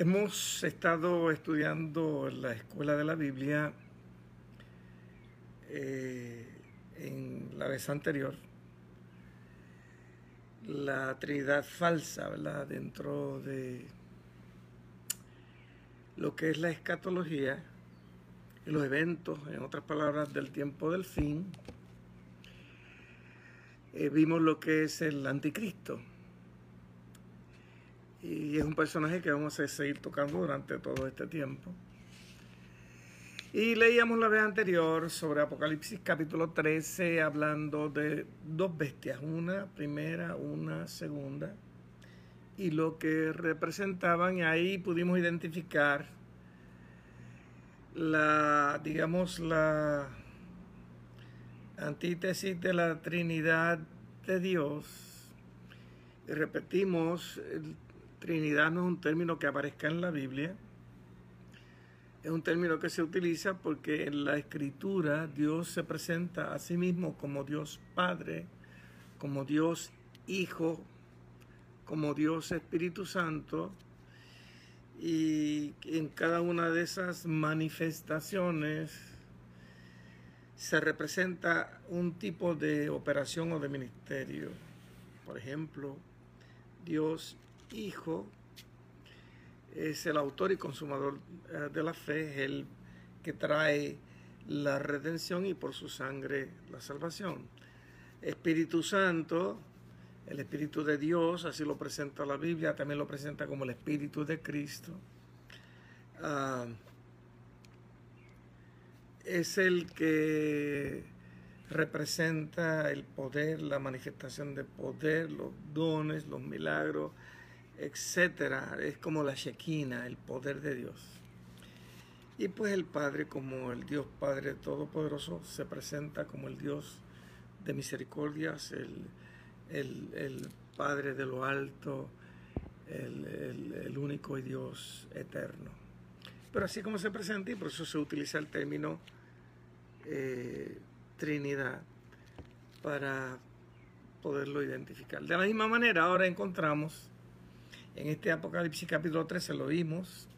Hemos estado estudiando en la Escuela de la Biblia eh, en la vez anterior la Trinidad falsa, ¿verdad? Dentro de lo que es la escatología los eventos, en otras palabras, del tiempo del fin. Eh, vimos lo que es el anticristo. Y es un personaje que vamos a seguir tocando durante todo este tiempo. Y leíamos la vez anterior sobre Apocalipsis capítulo 13 hablando de dos bestias, una primera, una segunda, y lo que representaban, y ahí pudimos identificar la, digamos, la antítesis de la Trinidad de Dios. Y repetimos, Trinidad no es un término que aparezca en la Biblia es un término que se utiliza porque en la escritura Dios se presenta a sí mismo como Dios Padre, como Dios Hijo, como Dios Espíritu Santo, y en cada una de esas manifestaciones se representa un tipo de operación o de ministerio. Por ejemplo, Dios Hijo es el autor y consumador eh, de la fe, es el que trae la redención y por su sangre la salvación. Espíritu Santo, el Espíritu de Dios, así lo presenta la Biblia, también lo presenta como el Espíritu de Cristo. Ah, es el que representa el poder, la manifestación de poder, los dones, los milagros, etcétera. Es como la Shekinah, el poder de Dios. Y pues el Padre, como el Dios Padre Todopoderoso, se presenta como el Dios de misericordias, el, Padre de lo alto, el, único y Dios eterno. Pero así como se presenta, y por eso se utiliza el término eh, Trinidad para poderlo identificar. De la misma manera, ahora encontramos en este Apocalipsis capítulo 13 lo vimos.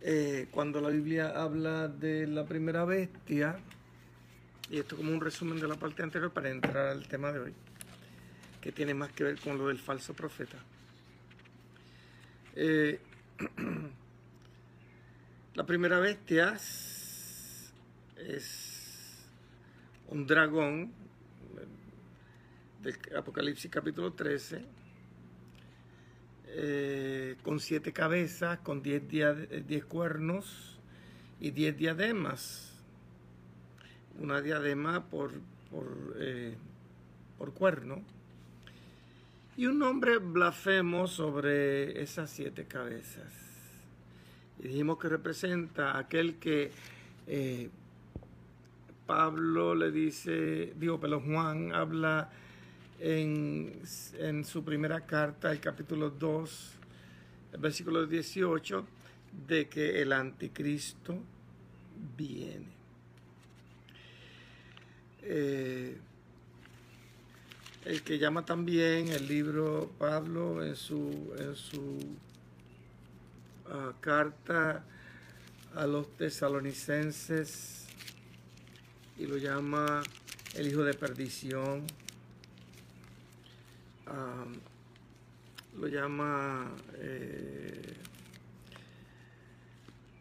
Eh, cuando la Biblia habla de la primera bestia, y esto como un resumen de la parte anterior para entrar al tema de hoy, que tiene más que ver con lo del falso profeta. Eh, la primera bestia es un dragón del Apocalipsis capítulo 13 eh, con siete cabezas, con diez, diez cuernos y diez diademas. Una diadema por, por, eh, por cuerno. Y un nombre blasfemo sobre esas siete cabezas. Y dijimos que representa aquel que eh, Pablo le dice, digo, pero Juan habla en, su primera carta, el capítulo 2, el versículo 18, de que el anticristo viene. Eh, el que llama también el libro Pablo en su, en su ah, carta a los tesalonicenses y lo llama el hijo de perdición lo llama eh,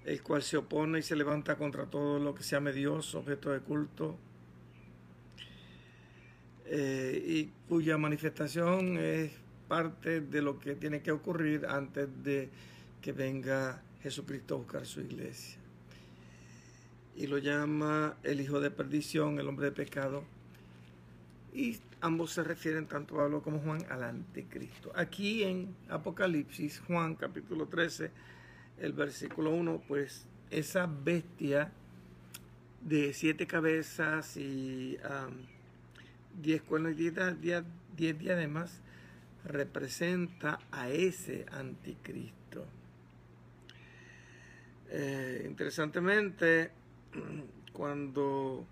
el cual se opone y se levanta contra todo lo que se llame Dios, objeto de culto, eh, y cuya manifestación es parte de lo que tiene que ocurrir antes de que venga Jesucristo a buscar su iglesia. Y lo llama el hijo de perdición, el hombre de pecado, y ambos se refieren, tanto Pablo como Juan, al anticristo. Aquí en Apocalipsis, Juan capítulo 13, el versículo 1, pues esa bestia de siete cabezas y diez cuernos y diez, diez diademas representa a ese anticristo. Eh, interesantemente, cuando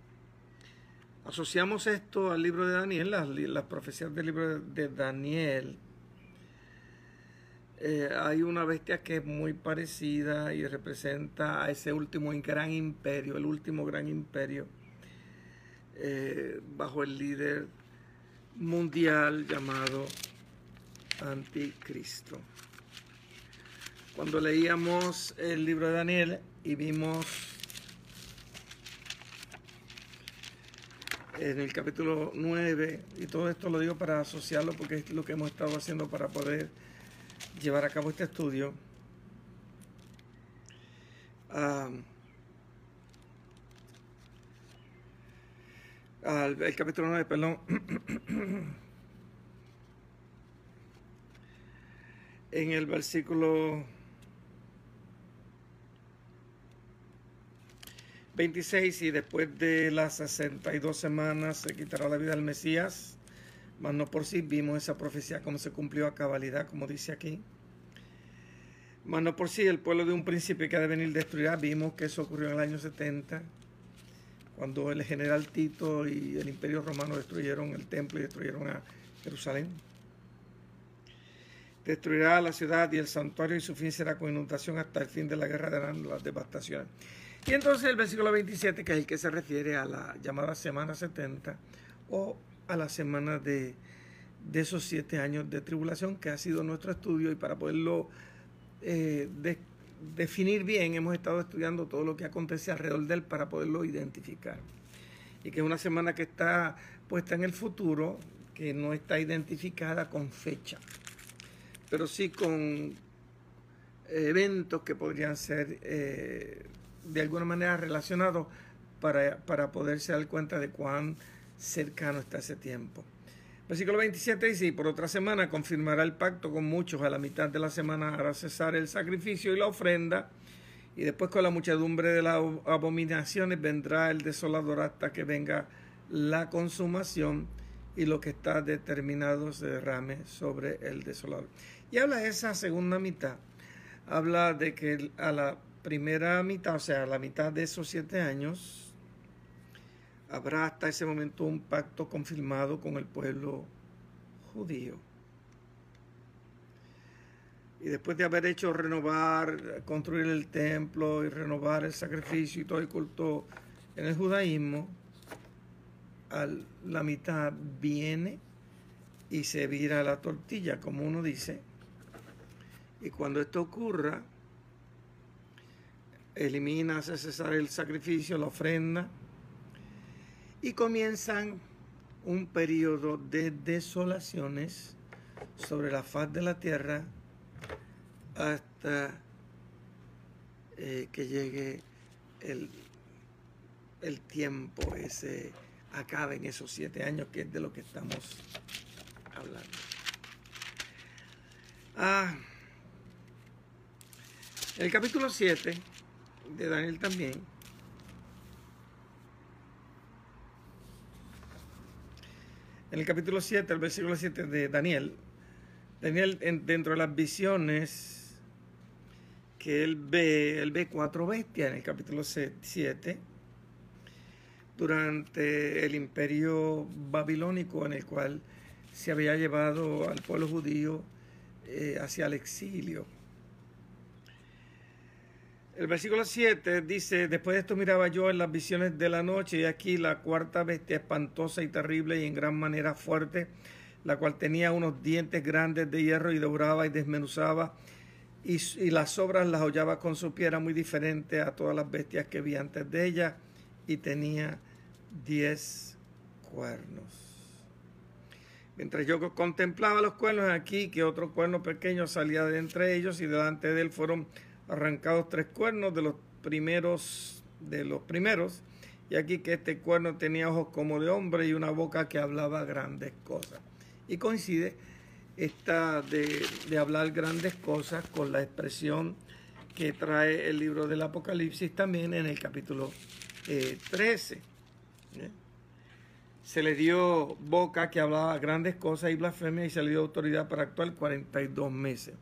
Asociamos esto al libro de Daniel, las, profecías del libro de Daniel. eh, hay una bestia que es muy parecida y representa a ese último gran imperio, el último gran imperio, eh, bajo el líder mundial llamado Anticristo. Cuando leíamos el libro de Daniel y vimos en el capítulo 9, y todo esto lo digo para asociarlo porque es lo que hemos estado haciendo para poder llevar a cabo este estudio. el capítulo 9, perdón. en el versículo 26, y después de las 62 semanas se quitará la vida del Mesías mas no por sí vimos esa profecía como se cumplió a cabalidad, como dice aquí. Mas no por sí el pueblo de un príncipe que ha de venir destruirá, vimos que eso ocurrió en el año 70, cuando el general Tito y el imperio romano destruyeron el templo y destruyeron a Jerusalén. Destruirá la ciudad y el santuario y su fin será con inundación hasta el fin de la guerra de las devastaciones. Y entonces el versículo 27, que es el que se refiere a la llamada Semana 70 o a la semana de, esos siete años de tribulación que ha sido nuestro estudio y para poderlo eh, definir bien hemos estado estudiando todo lo que acontece alrededor de él para poderlo identificar. Y que es una semana que está puesta en el futuro, que no está identificada con fecha, pero sí con eventos que podrían ser eh, de alguna manera relacionados para, para poderse dar cuenta de cuán cercano está ese tiempo. Versículo 27 dice, y por otra semana confirmará el pacto con muchos, a la mitad de la semana hará cesar el sacrificio y la ofrenda, y después con la muchedumbre de las abominaciones vendrá el desolador hasta que venga la consumación y lo que está determinado se derrame sobre el desolador. Y habla de esa segunda mitad, habla de que a la primera mitad, o sea, la mitad de esos siete años, habrá hasta ese momento un pacto confirmado con el pueblo judío. Y después de haber hecho renovar, construir el templo y renovar el sacrificio y todo el culto en el judaísmo, a la mitad viene y se vira la tortilla, como uno dice. Y cuando esto ocurra, elimina, hace cesar el sacrificio, la ofrenda, y comienzan un periodo de desolaciones sobre la faz de la tierra hasta eh, que llegue el, el tiempo ese, acabe en esos siete años, que es de lo que estamos hablando. Ah, el capítulo 7 de Daniel también en el capítulo 7, el versículo 7 de Daniel, Daniel dentro de las visiones que él ve, él ve cuatro bestias en el capítulo 7 durante el imperio babilónico en el cual se había llevado al pueblo judío eh, hacia el exilio. El versículo 7 dice, después de esto miraba yo en las visiones de la noche y aquí la cuarta bestia espantosa y terrible y en gran manera fuerte, la cual tenía unos dientes grandes de hierro y devoraba y desmenuzaba y, las sobras las hollaba con su pie, era muy diferente a todas las bestias que vi antes de ella y tenía diez cuernos. Mientras yo contemplaba los cuernos aquí, que otro cuerno pequeño salía de entre ellos y delante de él fueron arrancados tres cuernos de los primeros de los primeros. Y aquí que este cuerno tenía ojos como de hombre y una boca que hablaba grandes cosas. Y coincide esta de, hablar grandes cosas con la expresión que trae el libro del Apocalipsis también en el capítulo 13 eh, se le dio boca que hablaba grandes cosas y blasfemia y se le dio autoridad para actuar 42 meses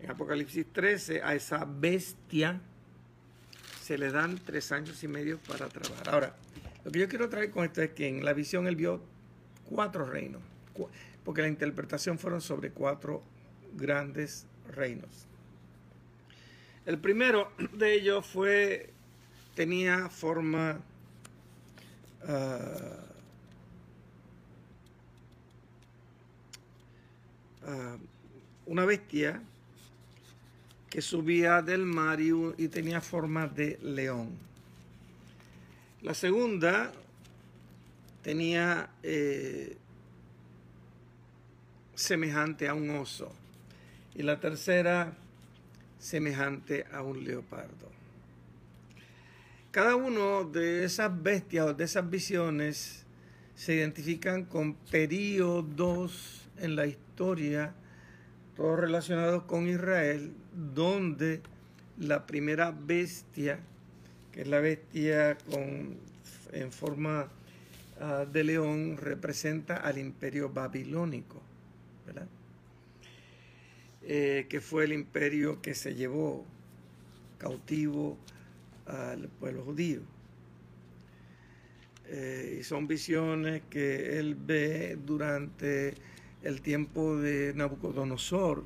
en Apocalipsis 13 a esa bestia se le dan tres años y medio para trabajar. Ahora, lo que yo quiero traer con esto es que en la visión él vio cuatro reinos, porque la interpretación fueron sobre cuatro grandes reinos. El primero de ellos fue, tenía forma ah, ah, una bestia que subía del mar y, tenía forma de león. La segunda tenía eh, semejante a un oso y la tercera semejante a un leopardo. Cada uno de esas bestias o de esas visiones se identifican con periodos en la historia, todos relacionados con Israel, donde la primera bestia, que es la bestia con, en forma ah, de león, representa al imperio babilónico, ¿verdad? Eh, que fue el imperio que se llevó cautivo al pueblo judío. Eh, y son visiones que él ve durante el tiempo de Nabucodonosor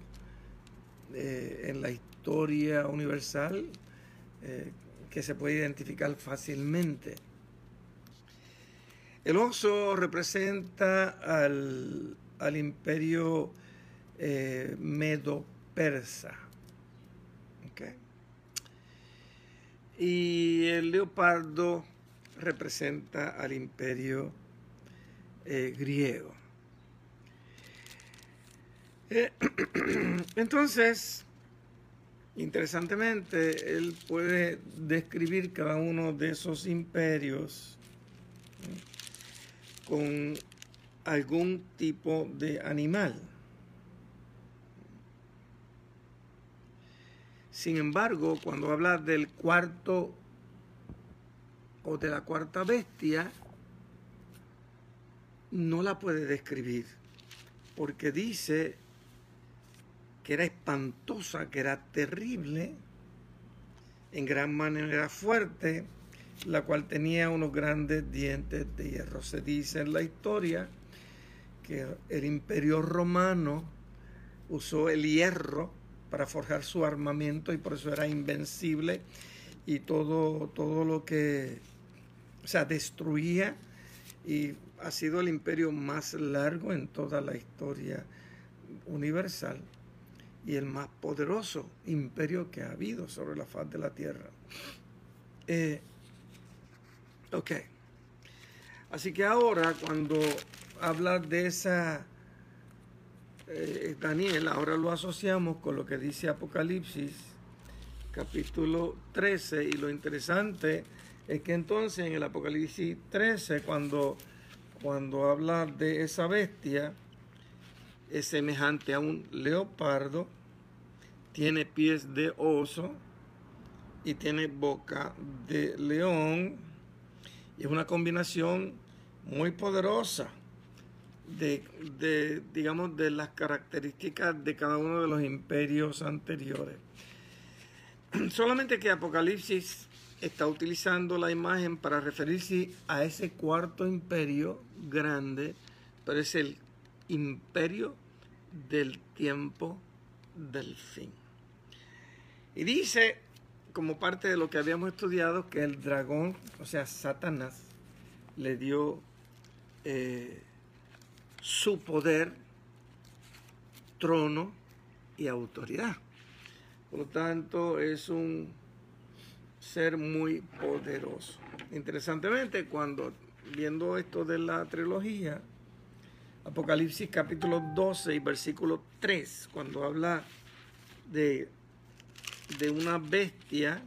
eh, en la historia universal que se puede identificar fácilmente. El oso representa al, al imperio eh, medo-persa. Y el leopardo representa al imperio eh, griego. Entonces, interesantemente, él puede describir cada uno de esos imperios con algún tipo de animal. Sin embargo, cuando habla del cuarto o de la cuarta bestia, no la puede describir, porque dice que era espantosa, que era terrible, en gran manera fuerte, la cual tenía unos grandes dientes de hierro. Se dice en la historia que el imperio romano usó el hierro para forjar su armamento y por eso era invencible y todo, todo lo que, o sea, destruía y ha sido el imperio más largo en toda la historia universal y el más poderoso imperio que ha habido sobre la faz de la tierra. Eh, ok. Así que ahora cuando habla de esa eh, Daniel, ahora lo asociamos con lo que dice Apocalipsis capítulo 13 y lo interesante es que entonces en el Apocalipsis 13 cuando, cuando habla de esa bestia es semejante a un leopardo, tiene pies de oso y tiene boca de león y es una combinación muy poderosa de, digamos, de las características de cada uno de los imperios anteriores. Solamente que Apocalipsis está utilizando la imagen para referirse a ese cuarto imperio grande, pero es el imperio del tiempo del fin. Y dice, como parte de lo que habíamos estudiado, que el dragón, o sea, Satanás, le dio eh, su poder, trono y autoridad. Por lo tanto, es un ser muy poderoso. Interesantemente, cuando viendo esto de la trilogía, Apocalipsis capítulo 12 y versículo 3, cuando habla de, de una bestia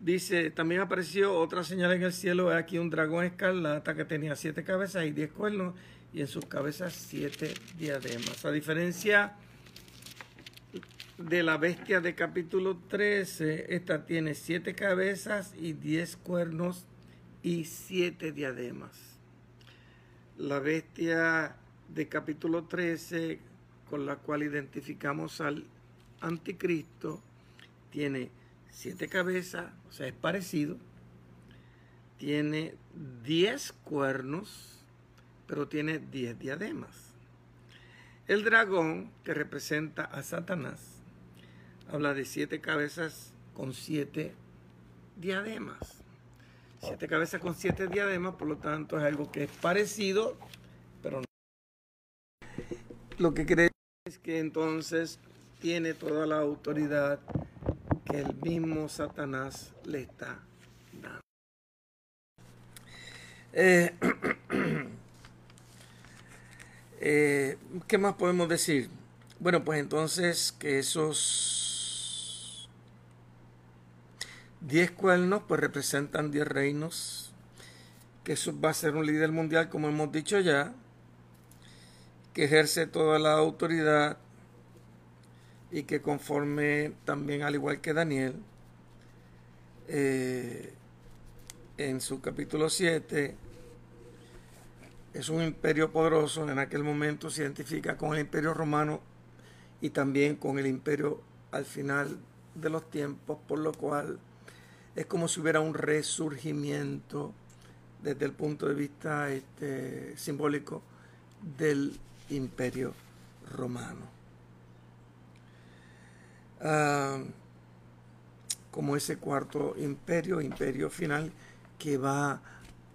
Dice, también apareció otra señal en el cielo, aquí un dragón escarlata que tenía siete cabezas y diez cuernos y en sus cabezas siete diademas. A diferencia de la bestia de capítulo 13, esta tiene siete cabezas y diez cuernos y siete diademas. La bestia de capítulo 13, con la cual identificamos al anticristo, tiene siete cabezas, o sea, es parecido. Tiene diez cuernos, pero tiene diez diademas. El dragón, que representa a Satanás, habla de siete cabezas con siete diademas. Siete cabezas con siete diademas, por lo tanto es algo que es parecido, pero no. Lo que cree es que entonces tiene toda la autoridad que el mismo Satanás le está dando. Eh, eh, ¿Qué más podemos decir? Bueno, pues entonces que esos diez cuernos pues representan diez reinos, que va a ser un líder mundial como hemos dicho ya, que ejerce toda la autoridad y que conforme también al igual que Daniel, eh, en su capítulo 7, es un imperio poderoso, en aquel momento se identifica con el imperio romano y también con el imperio al final de los tiempos, por lo cual es como si hubiera un resurgimiento desde el punto de vista este, simbólico del imperio romano. Ah, como ese cuarto imperio, imperio final, que va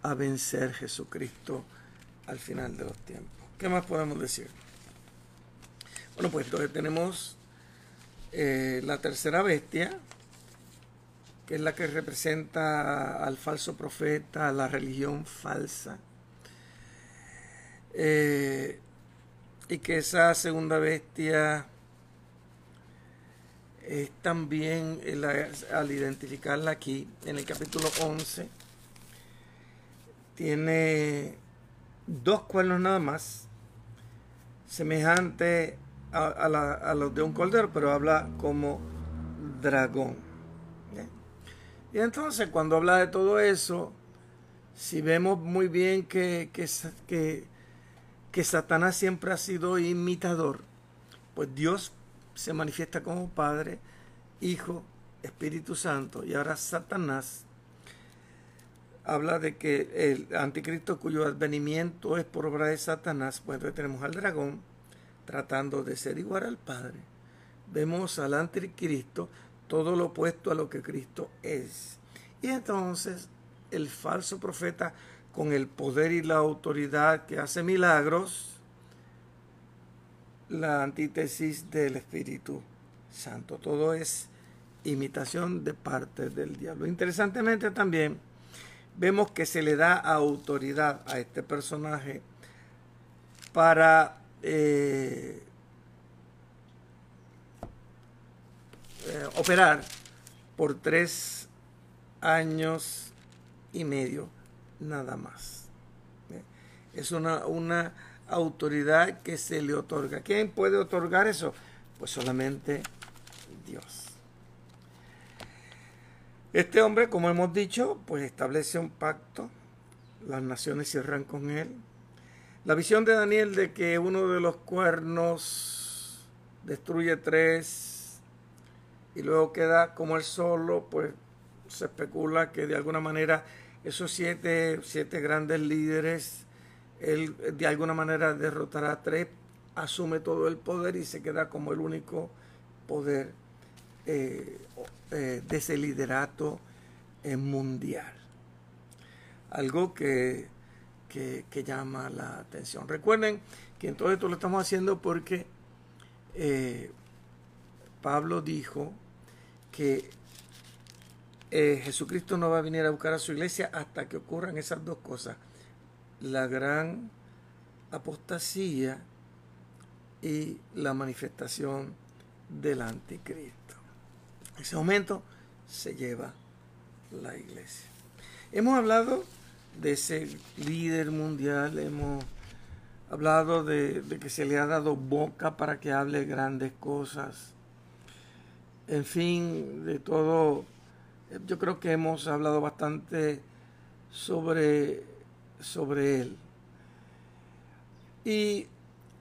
a vencer Jesucristo al final de los tiempos. ¿Qué más podemos decir? Bueno, pues entonces tenemos eh, la tercera bestia, que es la que representa al falso profeta, a la religión falsa. Eh, y que esa segunda bestia es también al identificarla aquí en el capítulo 11 tiene dos cuernos nada más semejante a, los de un cordero pero habla como dragón y entonces cuando habla de todo eso si vemos muy bien que, que, que, Satanás siempre ha sido imitador pues Dios se manifiesta como Padre, Hijo, Espíritu Santo. Y ahora Satanás habla de que el anticristo cuyo advenimiento es por obra de Satanás, pues entonces tenemos al dragón tratando de ser igual al Padre. Vemos al anticristo todo lo opuesto a lo que Cristo es. Y entonces el falso profeta con el poder y la autoridad que hace milagros, la antítesis del Espíritu Santo. Todo es imitación de parte del diablo. Interesantemente también vemos que se le da autoridad a este personaje para eh, eh, operar por tres años y medio nada más. ¿Eh? Es una, una autoridad que se le otorga. ¿Quién puede otorgar eso? Pues solamente Dios. Este hombre, como hemos dicho, pues establece un pacto. Las naciones cierran con él. La visión de Daniel de que uno de los cuernos destruye tres y luego queda como él solo, pues se especula que de alguna manera esos siete, siete grandes líderes él de alguna manera derrotará a tres, asume todo el poder y se queda como el único poder eh, eh, de ese liderato eh, mundial. Algo que, que, llama la atención. Recuerden que en todo esto lo estamos haciendo porque Pablo dijo que Jesucristo no va a venir a buscar a su iglesia hasta que ocurran esas dos cosas la gran apostasía y la manifestación del anticristo. Ese momento se lleva la iglesia. Hemos hablado de ese líder mundial, hemos hablado de, de, que se le ha dado boca para que hable grandes cosas. En fin, de todo, yo creo que hemos hablado bastante sobre sobre él. Y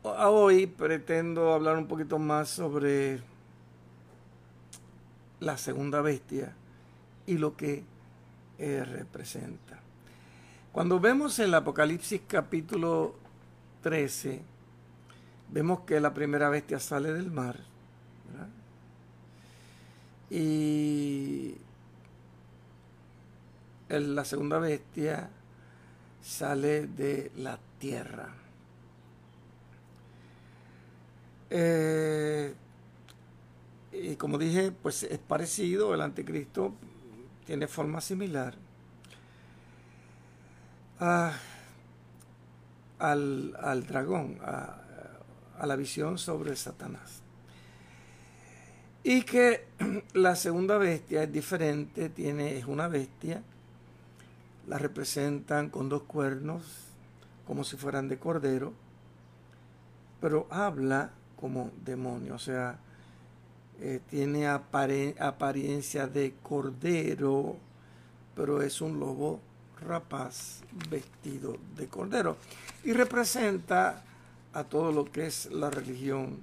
hoy pretendo hablar un poquito más sobre la segunda bestia y lo que eh, representa. Cuando vemos el Apocalipsis capítulo 13, vemos que la primera bestia sale del mar. Y la segunda bestia sale de la tierra. Eh, y como dije, pues es parecido, el anticristo tiene forma similar al, dragón, a, a la visión sobre Satanás. Y que la segunda bestia es diferente, tiene, es una bestia, la representan con dos cuernos, como si fueran de cordero, pero habla como demonio, o sea, eh, tiene apariencia de cordero, pero es un lobo rapaz vestido de cordero y representa a todo lo que es la religión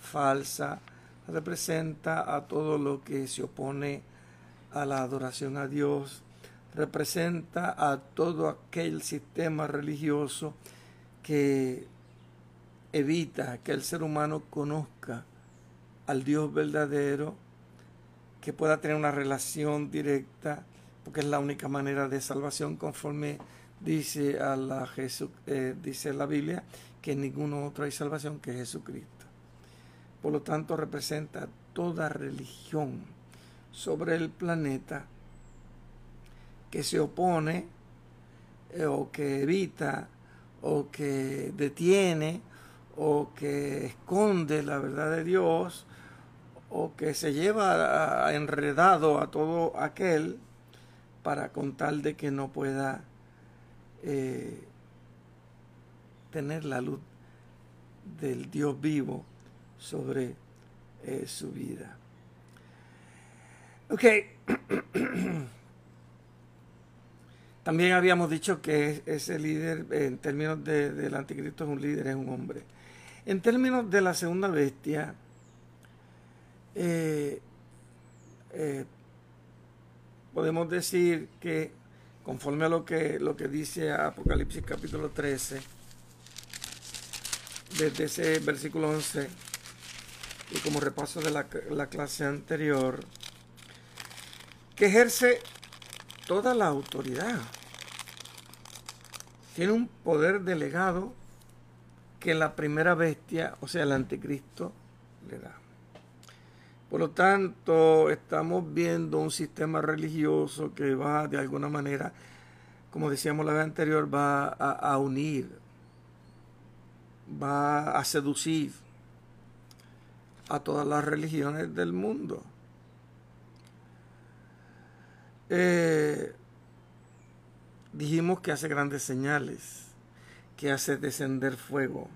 falsa, representa a todo lo que se opone a la adoración a Dios, representa a todo aquel sistema religioso que evita que el ser humano conozca al Dios verdadero, que pueda tener una relación directa, porque es la única manera de salvación conforme dice, eh, la Biblia, que en ningún otro hay salvación que Jesucristo. Por lo tanto, representa toda religión sobre el planeta que se opone eh, o que evita o que detiene o que esconde la verdad de Dios o que se lleva enredado a todo aquel para contar de que no pueda eh, tener la luz del Dios vivo sobre eh, su vida. Ok. También habíamos dicho que ese líder, en términos del anticristo, es un líder, es un hombre. En términos de la segunda bestia, eh, eh, podemos decir que, conforme a lo que, lo que dice Apocalipsis capítulo 13, desde ese versículo 11, y como repaso de la, la clase anterior, que ejerce toda la autoridad. Tiene un poder delegado que la primera bestia, o sea, el anticristo, le da. Por lo tanto, estamos viendo un sistema religioso que va de alguna manera, como decíamos la vez anterior, va a, a unir, va a seducir a todas las religiones del mundo. Eh, dijimos que hace grandes señales, que hace descender fuego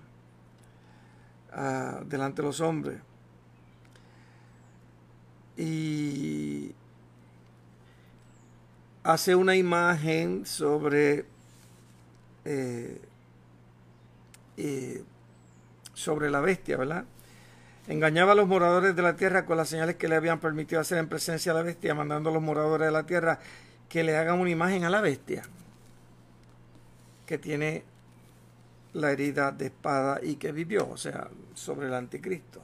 ah, delante de los hombres. Y hace una imagen sobre eh, eh, sobre la bestia, ¿verdad? Engañaba a los moradores de la tierra con las señales que le habían permitido hacer en presencia de la bestia, mandando a los moradores de la tierra que le hagan una imagen a la bestia, que tiene la herida de espada y que vivió, o sea, sobre el anticristo.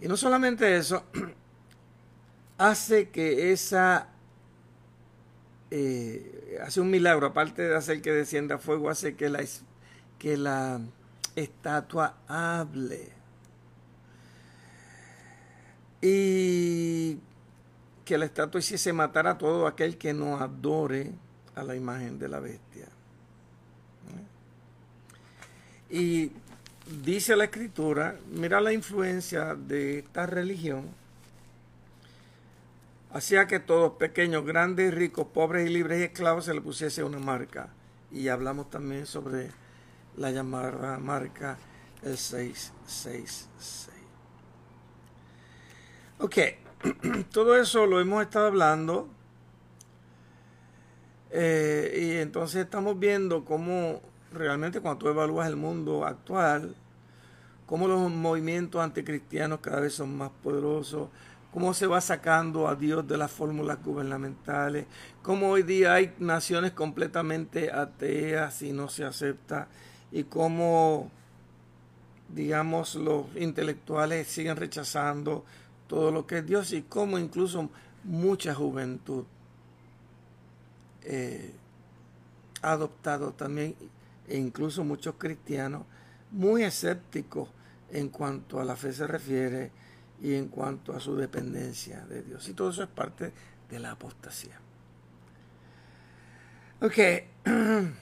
Y no solamente eso, hace que esa, eh, hace un milagro, aparte de hacer que descienda fuego, hace que la, que la estatua hable y que la estatua hiciese matar a todo aquel que no adore a la imagen de la bestia. Y dice la escritura, mira la influencia de esta religión, hacía que todos, pequeños, grandes, ricos, pobres y libres y esclavos, se le pusiese una marca. Y hablamos también sobre la llamada marca el 666. Ok, todo eso lo hemos estado hablando eh, y entonces estamos viendo cómo realmente cuando tú evalúas el mundo actual, cómo los movimientos anticristianos cada vez son más poderosos, cómo se va sacando a Dios de las fórmulas gubernamentales, cómo hoy día hay naciones completamente ateas y no se acepta, y cómo digamos, los intelectuales siguen rechazando todo lo que es Dios y cómo incluso mucha juventud eh, ha adoptado también, e incluso muchos cristianos, muy escépticos en cuanto a la fe se refiere y en cuanto a su dependencia de Dios. Y todo eso es parte de la apostasía. Ok.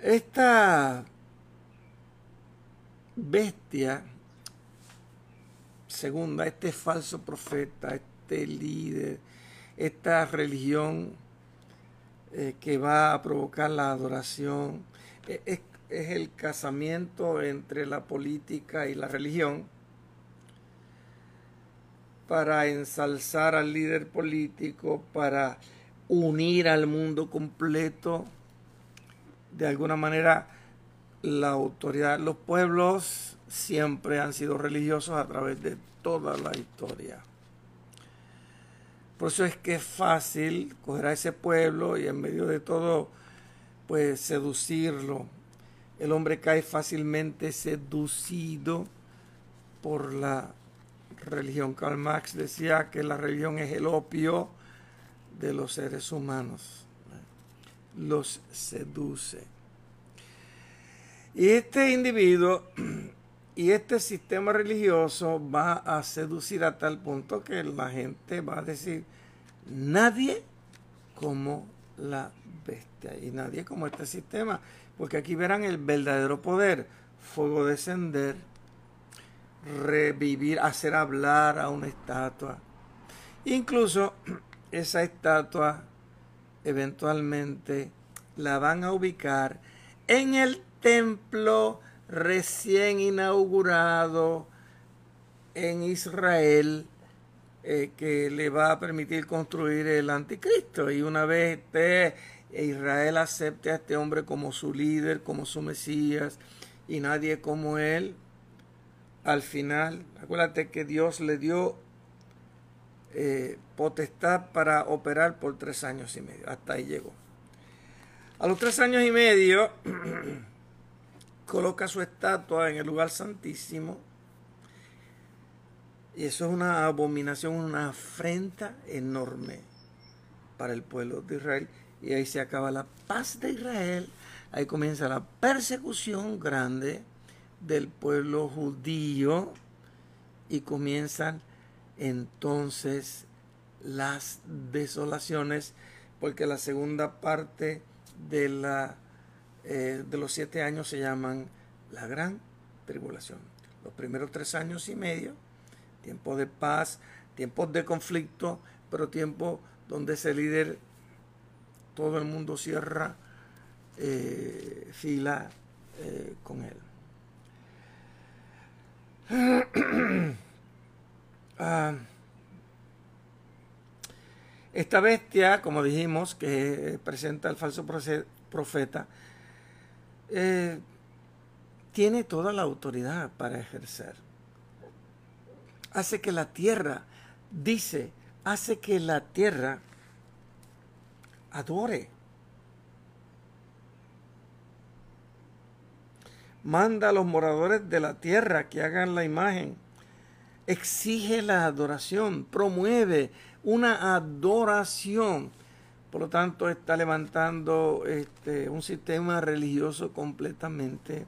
Esta bestia segunda, este falso profeta, este líder, esta religión eh, que va a provocar la adoración, e, es, es el casamiento entre la política y la religión para ensalzar al líder político, para unir al mundo completo, de alguna manera la autoridad, los pueblos siempre han sido religiosos a través de toda la historia. Por eso es que es fácil coger a ese pueblo y en medio de todo, pues seducirlo. El hombre cae fácilmente seducido por la religión. Karl Marx decía que la religión es el opio de los seres humanos. Los seduce. Y este individuo y este sistema religioso va a seducir a tal punto que la gente va a decir, nadie como la bestia y nadie como este sistema, porque aquí verán el verdadero poder, fuego descender, revivir, hacer hablar a una estatua. Incluso esa estatua eventualmente la van a ubicar en el templo recién inaugurado en Israel eh, que le va a permitir construir el anticristo. Y una vez este, Israel acepte a este hombre como su líder, como su Mesías, y nadie como él, al final, acuérdate que Dios le dio eh, potestad para operar por tres años y medio. Hasta ahí llegó. A los tres años y medio coloca su estatua en el lugar santísimo. Y eso es una abominación, una afrenta enorme para el pueblo de Israel. Y ahí se acaba la paz de Israel. Ahí comienza la persecución grande del pueblo judío. Y comienzan entonces las desolaciones. Porque la segunda parte de la eh, de los siete años se llaman la gran tribulación. Los primeros tres años y medio, tiempo de paz, tiempos de conflicto, pero tiempo donde ese líder, todo el mundo cierra eh, fila eh, con él. Ah, esta bestia, como dijimos, que presenta el falso profeta, eh, tiene toda la autoridad para ejercer. Hace que la tierra, dice, hace que la tierra adore. Manda a los moradores de la tierra que hagan la imagen. Exige la adoración, promueve una adoración por lo tanto, está levantando este, un sistema religioso completamente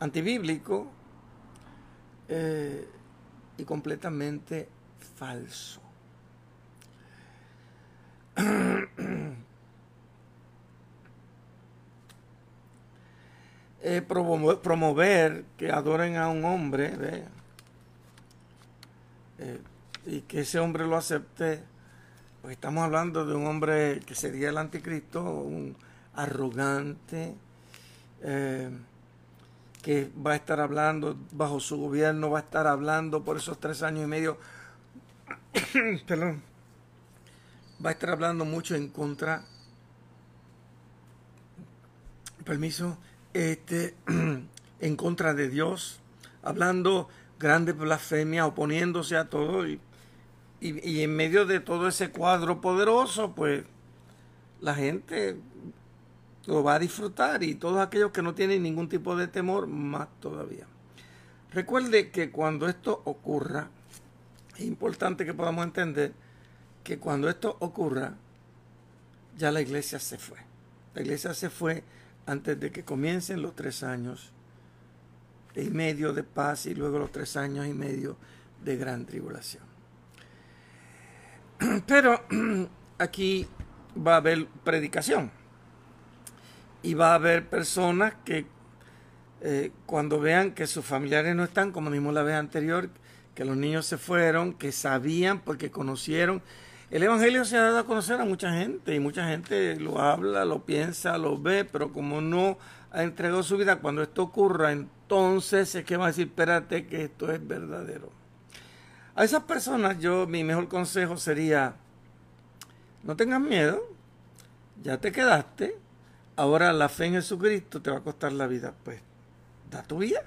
antibíblico eh, y completamente falso. Eh, promover, que adoren a un hombre eh, y que ese hombre lo acepte pues estamos hablando de un hombre que sería el anticristo, un arrogante, eh, que va a estar hablando bajo su gobierno, va a estar hablando por esos tres años y medio, perdón, va a estar hablando mucho en contra, permiso, este, en contra de Dios, hablando grandes blasfemias, oponiéndose a todo y y, en medio de todo ese cuadro poderoso, pues la gente lo va a disfrutar y todos aquellos que no tienen ningún tipo de temor, más todavía. Recuerde que cuando esto ocurra, es importante que podamos entender que cuando esto ocurra, ya la iglesia se fue. La iglesia se fue antes de que comiencen los tres años y medio de paz y luego los tres años y medio de gran tribulación. Pero aquí va a haber predicación y va a haber personas que eh, cuando vean que sus familiares no están, como mismo la vez anterior, que los niños se fueron, que sabían porque conocieron. El Evangelio se ha dado a conocer a mucha gente y mucha gente lo habla, lo piensa, lo ve, pero como no ha entregado su vida, cuando esto ocurra, entonces es que va a decir, espérate que esto es verdadero. A esas personas yo, mi mejor consejo sería, no tengas miedo, ya te quedaste, ahora la fe en Jesucristo te va a costar la vida, pues da tu vida.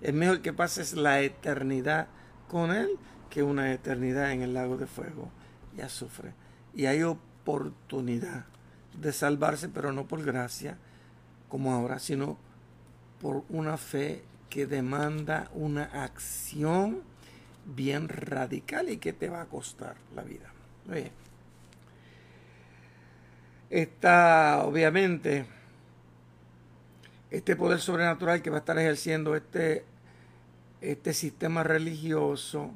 Es mejor que pases la eternidad con Él que una eternidad en el lago de fuego y azufre. Y hay oportunidad de salvarse, pero no por gracia como ahora, sino por una fe que demanda una acción bien radical y que te va a costar la vida. Está obviamente este poder sobrenatural que va a estar ejerciendo este este sistema religioso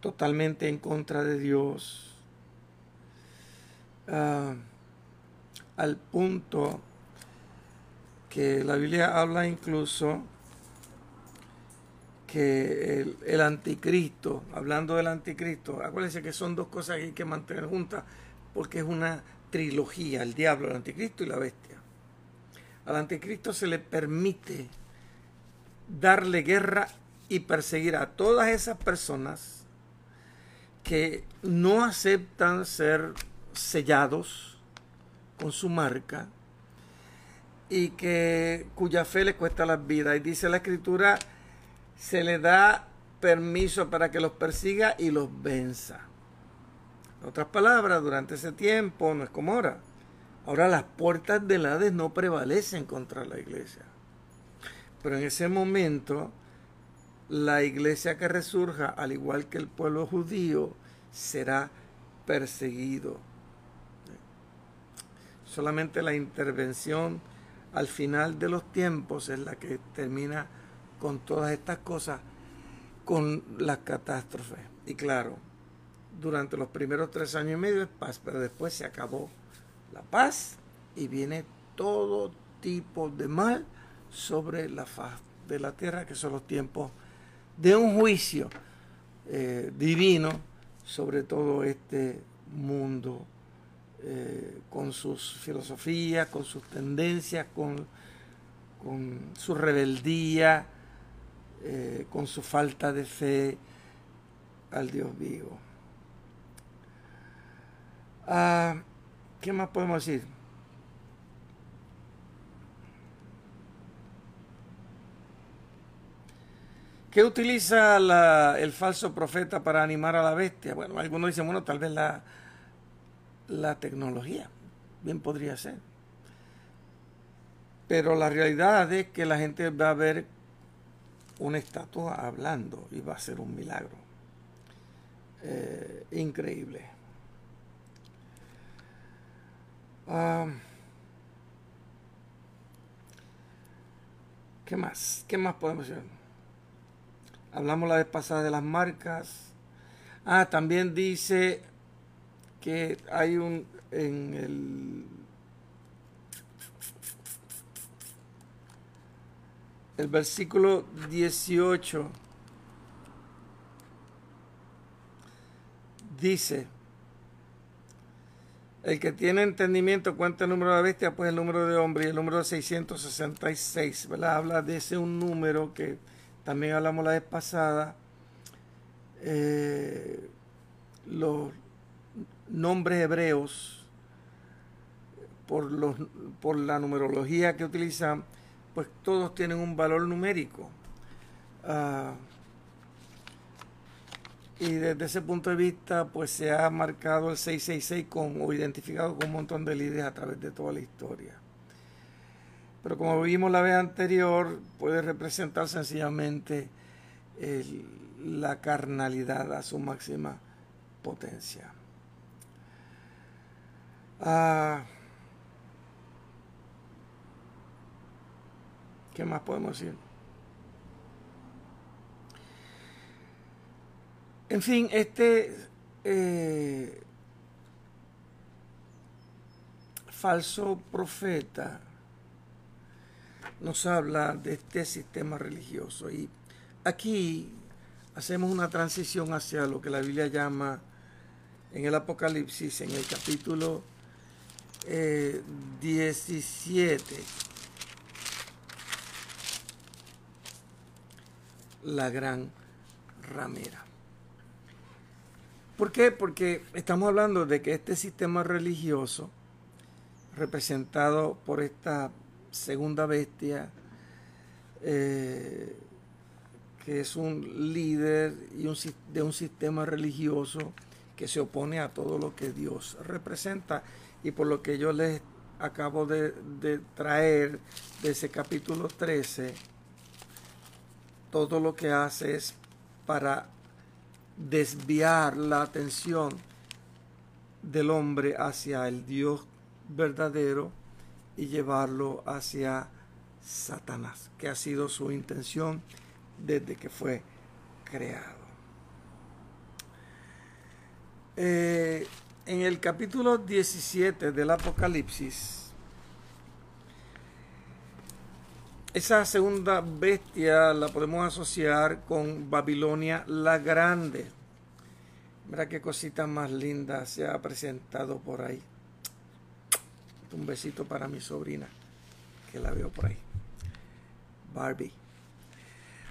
totalmente en contra de Dios, ah, al punto que la Biblia habla incluso que el, anticristo, hablando del anticristo, acuérdense que son dos cosas que hay que mantener juntas porque es una trilogía, el diablo, el anticristo y la bestia. Al anticristo se le permite darle guerra y perseguir a todas esas personas que no aceptan ser sellados con su marca y que cuya fe le cuesta la vida. Y dice la escritura, se le da permiso para que los persiga y los venza. En otras palabras, durante ese tiempo no es como ahora. Ahora las puertas del Hades no prevalecen contra la iglesia. Pero en ese momento, la iglesia que resurja, al igual que el pueblo judío, será perseguido. Solamente la intervención al final de los tiempos es la que termina con todas estas cosas, con las catástrofes. Y claro, durante los primeros tres años y medio es paz, pero después se acabó la paz y viene todo tipo de mal sobre la faz de la tierra, que son los tiempos de un juicio eh, divino sobre todo este mundo, eh, con sus filosofías, con sus tendencias, con, con su rebeldía, eh, con su falta de fe al Dios vivo. Ah, ¿Qué más podemos decir? ¿Qué utiliza el falso profeta para animar a la bestia? Bueno, algunos dicen, bueno, tal vez la, la tecnología, bien podría ser. Pero la realidad es que la gente va a ver una estatua hablando y va a ser un milagro. Eh, increíble. Ah, ¿Qué más? ¿Qué más podemos decir? Hablamos la vez pasada de las marcas. Ah, también dice que hay un en el el versículo 18 dice el que tiene entendimiento cuenta el número de la bestia, pues el número de hombre y el número de 666, ¿verdad? Habla de ese un número que también hablamos la vez pasada, eh, los nombres hebreos, por, por la numerología que utilizan, pues todos tienen un valor numérico. Ah, y desde ese punto de vista pues se ha marcado el 666 con, o identificado con un montón de líderes a través de toda la historia. Pero como vimos la vez anterior, puede representar sencillamente la carnalidad a su máxima potencia. Ah, ¿Qué más podemos decir? En fin, este eh, falso profeta nos habla de este sistema religioso y aquí hacemos una transición hacia lo que la Biblia llama en el Apocalipsis, en el capítulo 17, la gran ramera. ¿Por qué? Porque estamos hablando de que este sistema religioso, representado por esta segunda bestia, eh, que es un líder y de un sistema religioso que se opone a todo lo que Dios representa. Y por lo que yo les acabo de, de traer de ese capítulo 13, todo lo que hace es para desviar la atención del hombre hacia el Dios verdadero y llevarlo hacia Satanás, que ha sido su intención desde que fue creado. Eh, en el capítulo 17 del Apocalipsis, esa segunda bestia la podemos asociar con Babilonia la Grande. Mira qué cosita más linda se ha presentado por ahí. Un besito para mi sobrina, que la veo por ahí. Barbie.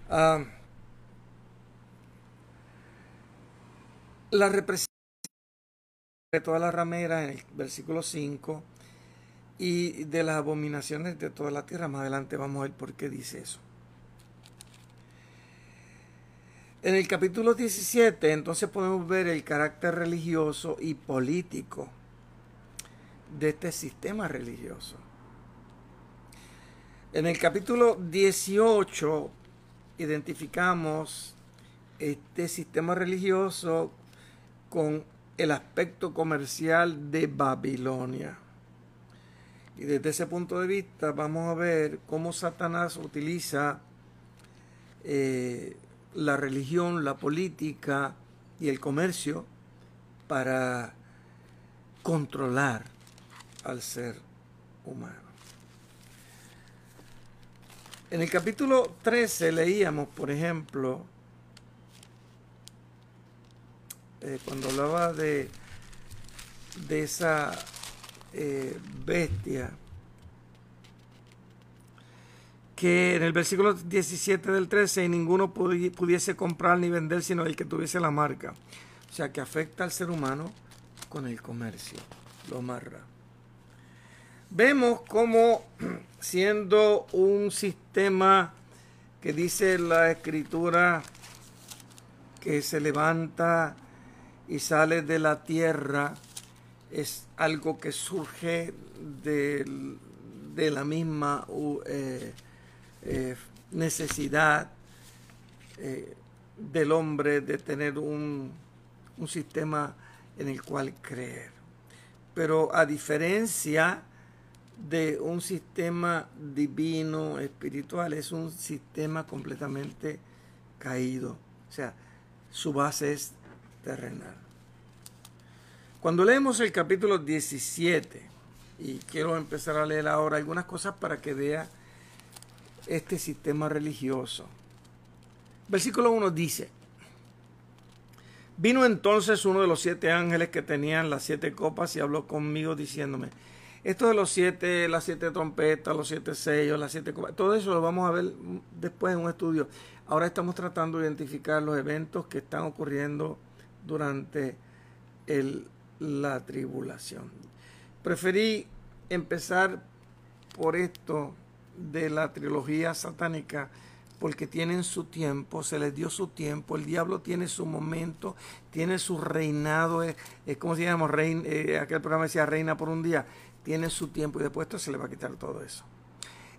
Ah, la representación de todas las rameras en el versículo 5 y de las abominaciones de toda la tierra. Más adelante vamos a ver por qué dice eso. En el capítulo 17 entonces podemos ver el carácter religioso y político de este sistema religioso. En el capítulo 18 identificamos este sistema religioso con el aspecto comercial de Babilonia. Y desde ese punto de vista vamos a ver cómo Satanás utiliza eh, la religión, la política y el comercio para controlar al ser humano. En el capítulo 13 leíamos, por ejemplo, eh, cuando hablaba de, de esa eh, bestia, que en el versículo 17 del 13 ninguno pudiese comprar ni vender sino el que tuviese la marca. O sea, que afecta al ser humano con el comercio, lo amarra. Vemos como siendo un sistema que dice la escritura que se levanta y sale de la tierra, es algo que surge de, la misma eh, eh, necesidad eh, del hombre de tener un, un sistema en el cual creer. Pero a diferencia de un sistema divino, espiritual, es un sistema completamente caído. O sea, su base es terrenal. Cuando leemos el capítulo 17, y quiero empezar a leer ahora algunas cosas para que vea este sistema religioso. Versículo 1 dice, vino entonces uno de los siete ángeles que tenían las siete copas y habló conmigo diciéndome, esto de los siete, las siete trompetas, los siete sellos, las siete copas, todo eso lo vamos a ver después en un estudio. Ahora estamos tratando de identificar los eventos que están ocurriendo durante la tribulación. Preferí empezar por esto de la trilogía satánica porque tienen su tiempo, se les dio su tiempo, el diablo tiene su momento, tiene su reinado, es, como si llama rein, eh, aquel programa decía reina por un día, tiene su tiempo y después esto se le va a quitar todo eso.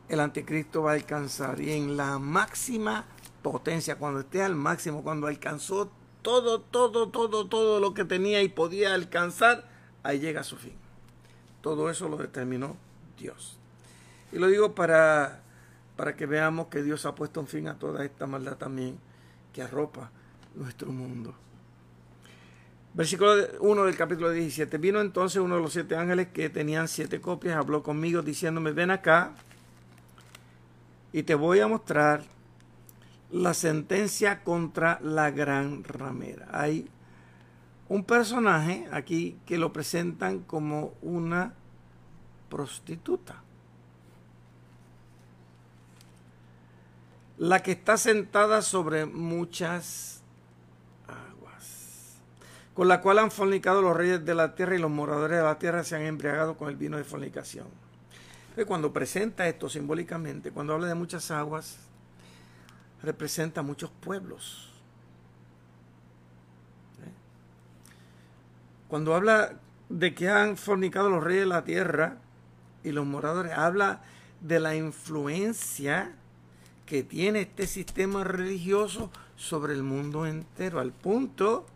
El anticristo va a alcanzar y en la máxima potencia, cuando esté al máximo, cuando alcanzó todo, todo, todo, todo lo que tenía y podía alcanzar, ahí llega su fin. Todo eso lo determinó Dios. Y lo digo para para que veamos que Dios ha puesto un fin a toda esta maldad también que arropa nuestro mundo. Versículo 1 del capítulo 17. Vino entonces uno de los siete ángeles que tenían siete copias, habló conmigo diciéndome, ven acá y te voy a mostrar la sentencia contra la gran ramera. Hay un personaje aquí que lo presentan como una prostituta. la que está sentada sobre muchas aguas, con la cual han fornicado los reyes de la tierra y los moradores de la tierra se han embriagado con el vino de fornicación. Cuando presenta esto simbólicamente, cuando habla de muchas aguas, representa muchos pueblos. ¿Eh? Cuando habla de que han fornicado los reyes de la tierra y los moradores, habla de la influencia que tiene este sistema religioso sobre el mundo entero, al punto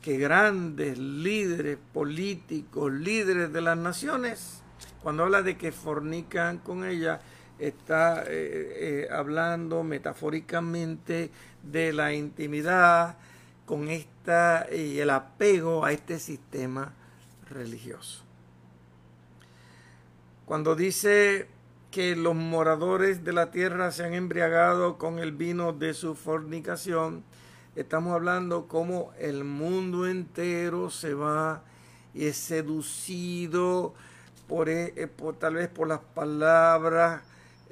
que grandes líderes políticos, líderes de las naciones, cuando habla de que fornican con ella, está eh, eh, hablando metafóricamente de la intimidad con esta y el apego a este sistema religioso. Cuando dice que los moradores de la tierra se han embriagado con el vino de su fornicación. Estamos hablando cómo el mundo entero se va y es seducido por, eh, eh, tal vez por las palabras,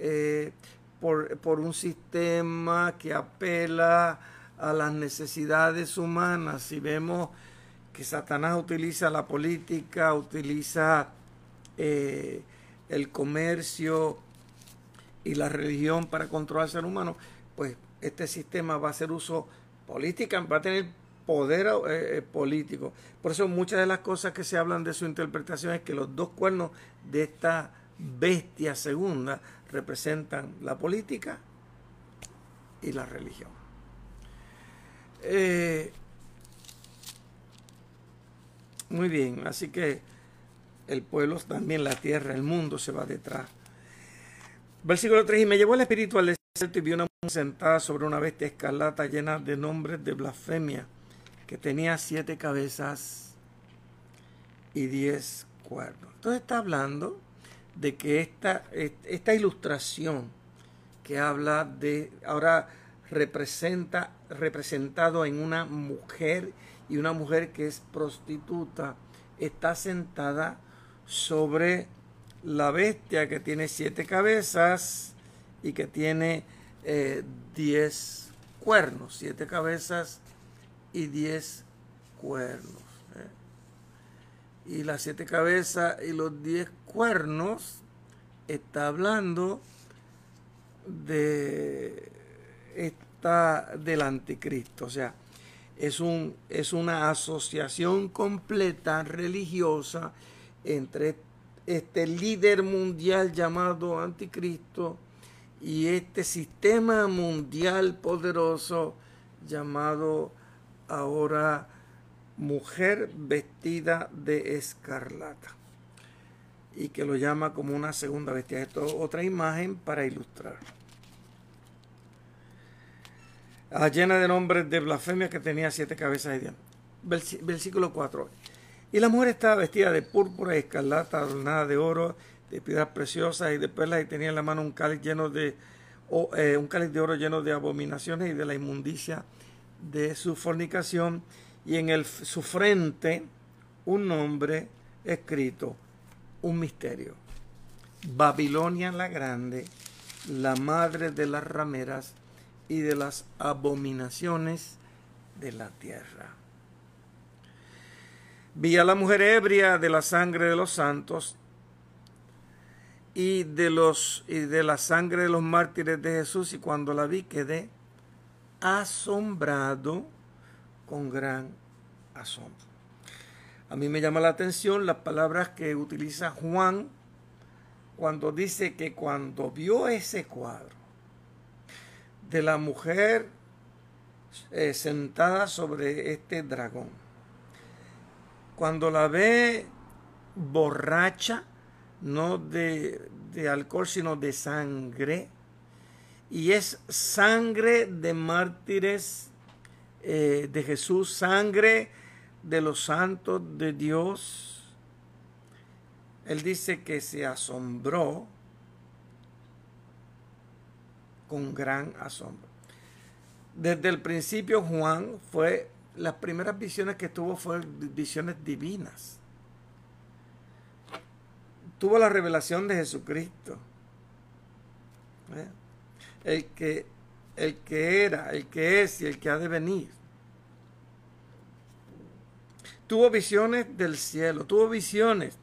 eh, por, por un sistema que apela a las necesidades humanas. Si vemos que Satanás utiliza la política, utiliza el comercio y la religión para controlar al ser humano, pues este sistema va a hacer uso política, va a tener poder eh, eh, político. Por eso muchas de las cosas que se hablan de su interpretación es que los dos cuernos de esta bestia segunda representan la política y la religión. Eh, muy bien, así que el pueblo, también la tierra, el mundo se va detrás. Versículo 3, y me llevó el espíritu al desierto y vi una mujer sentada sobre una bestia escarlata llena de nombres de blasfemia, que tenía siete cabezas y diez cuernos. Entonces está hablando de que esta, esta ilustración que habla de, ahora representa, representado en una mujer y una mujer que es prostituta, está sentada sobre la bestia que tiene siete cabezas y que tiene eh, diez cuernos, siete cabezas y diez cuernos. ¿eh? Y las siete cabezas y los diez cuernos está hablando de esta del anticristo, o sea, es, un, es una asociación completa religiosa entre este líder mundial llamado anticristo y este sistema mundial poderoso llamado ahora mujer vestida de escarlata y que lo llama como una segunda bestia. Esto es otra imagen para ilustrar. Ah, llena de nombres de blasfemia que tenía siete cabezas y dientes. Versículo 4. Y la mujer estaba vestida de púrpura y escarlata, adornada de oro, de piedras preciosas y de perlas, y tenía en la mano un cáliz lleno de eh, un de oro lleno de abominaciones y de la inmundicia de su fornicación, y en el, su frente un nombre escrito, un misterio. Babilonia la Grande, la madre de las rameras y de las abominaciones de la tierra. Vi a la mujer ebria de la sangre de los santos y de, los, y de la sangre de los mártires de Jesús y cuando la vi quedé asombrado con gran asombro. A mí me llama la atención las palabras que utiliza Juan cuando dice que cuando vio ese cuadro de la mujer eh, sentada sobre este dragón, cuando la ve borracha, no de, alcohol, sino de sangre. Y es sangre de mártires eh, de Jesús, sangre de los santos de Dios. Él dice que se asombró con gran asombro. Desde el principio Juan fue, las primeras visiones que tuvo fueron visiones divinas tuvo la revelación de Jesucristo. ¿Eh? El, que, el que era, el que es y el que ha de venir. Tuvo visiones del cielo, tuvo visiones.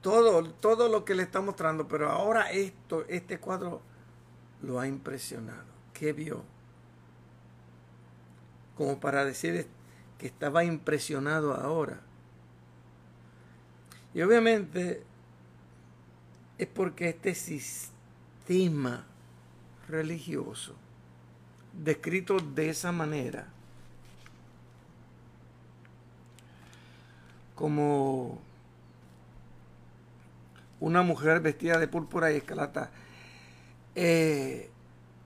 Todo, todo lo que le está mostrando, pero ahora esto, este cuadro lo ha impresionado. ¿Qué vio? Como para decir que estaba impresionado ahora. Y obviamente es porque este sistema religioso, descrito de esa manera, como una mujer vestida de púrpura y escalata, eh,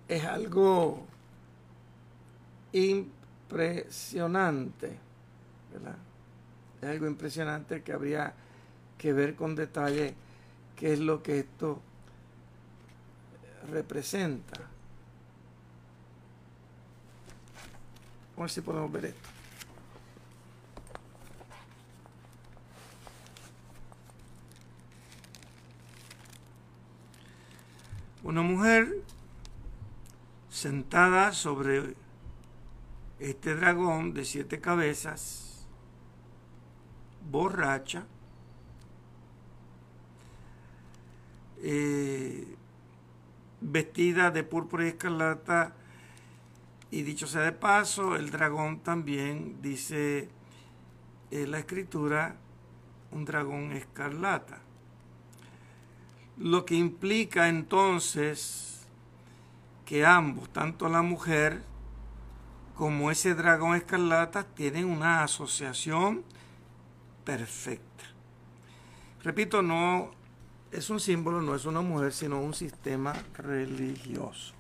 es algo impresionante, ¿verdad? Es algo impresionante que habría que ver con detalle qué es lo que esto representa. A ver si podemos ver esto. Una mujer sentada sobre este dragón de siete cabezas, borracha, Eh, vestida de púrpura y escarlata. Y dicho sea de paso, el dragón también dice la escritura un dragón escarlata. Lo que implica entonces que ambos, tanto la mujer como ese dragón escarlata, tienen una asociación perfecta. Repito, no es un símbolo, no es una mujer, sino un sistema religioso.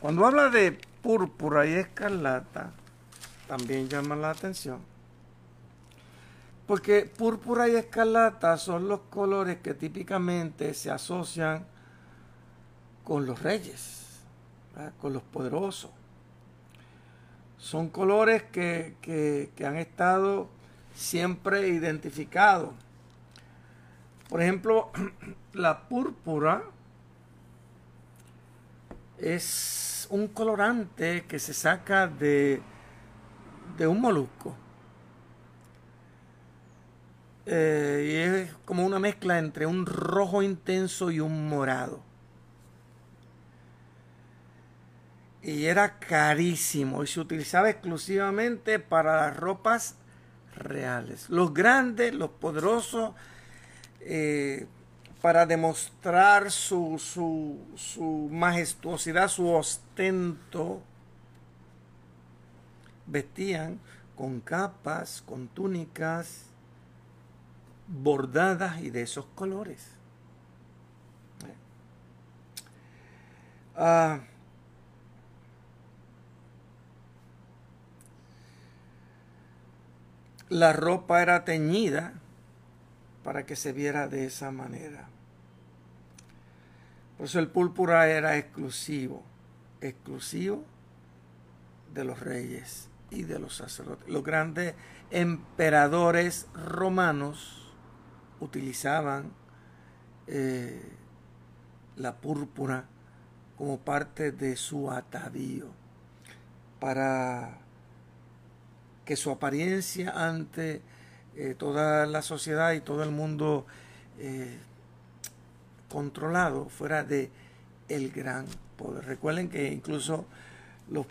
Cuando habla de púrpura y escarlata, también llama la atención. Porque púrpura y escarlata son los colores que típicamente se asocian con los reyes, con los poderosos. Son colores que, que han estado siempre identificados por ejemplo, la púrpura es un colorante que se saca de, de un molusco. Eh, y es como una mezcla entre un rojo intenso y un morado. Y era carísimo y se utilizaba exclusivamente para las ropas reales. Los grandes, los poderosos, eh, para demostrar su, su, majestuosidad, su ostento, vestían con capas, con túnicas bordadas y de esos colores. Ah, la ropa era teñida para que se viera de esa manera. Por eso el púrpura era exclusivo, exclusivo de los reyes y de los sacerdotes. Los grandes emperadores romanos utilizaban eh, la púrpura como parte de su atavío para que su apariencia ante eh, toda la sociedad y todo el mundo eh, controlado, fuera de el gran poder. Recuerden que incluso los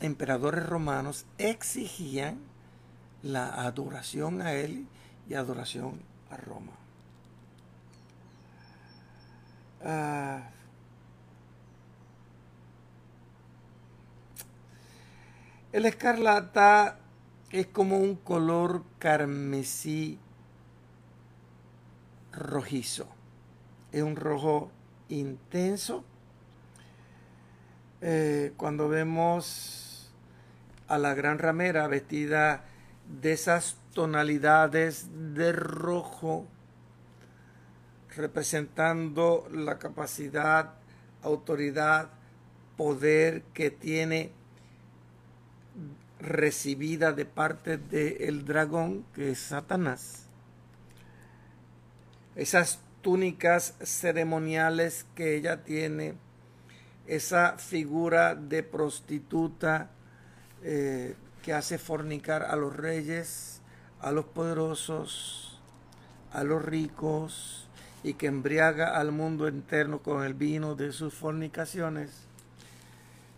emperadores romanos exigían la adoración a él y adoración a Roma. Ah, el escarlata es como un color carmesí rojizo. Es un rojo intenso. Eh, cuando vemos a la gran ramera vestida de esas tonalidades de rojo, representando la capacidad, autoridad, poder que tiene recibida de parte del dragón, que es Satanás. Esas túnicas ceremoniales que ella tiene, esa figura de prostituta eh, que hace fornicar a los reyes, a los poderosos, a los ricos y que embriaga al mundo entero con el vino de sus fornicaciones,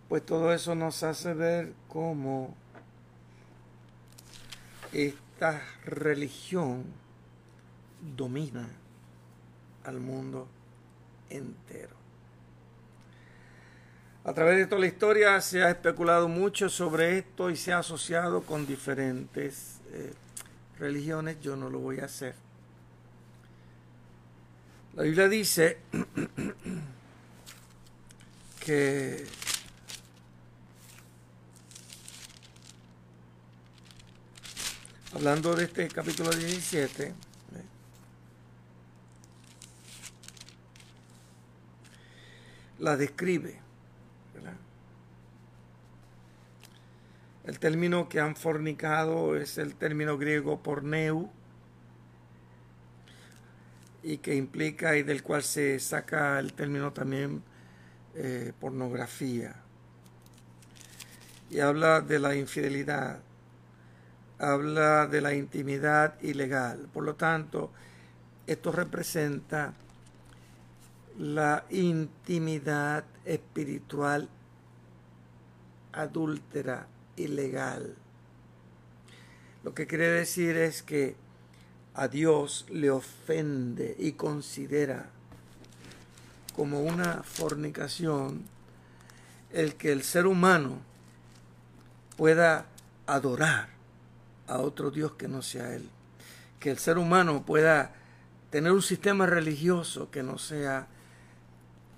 pues todo eso nos hace ver cómo esta religión domina al mundo entero. A través de toda la historia se ha especulado mucho sobre esto y se ha asociado con diferentes eh, religiones. Yo no lo voy a hacer. La Biblia dice que hablando de este capítulo 17, la describe. El término que han fornicado es el término griego porneu y que implica y del cual se saca el término también eh, pornografía. Y habla de la infidelidad, habla de la intimidad ilegal. Por lo tanto, esto representa la intimidad espiritual adúltera, ilegal. Lo que quiere decir es que a Dios le ofende y considera como una fornicación el que el ser humano pueda adorar a otro Dios que no sea Él. Que el ser humano pueda tener un sistema religioso que no sea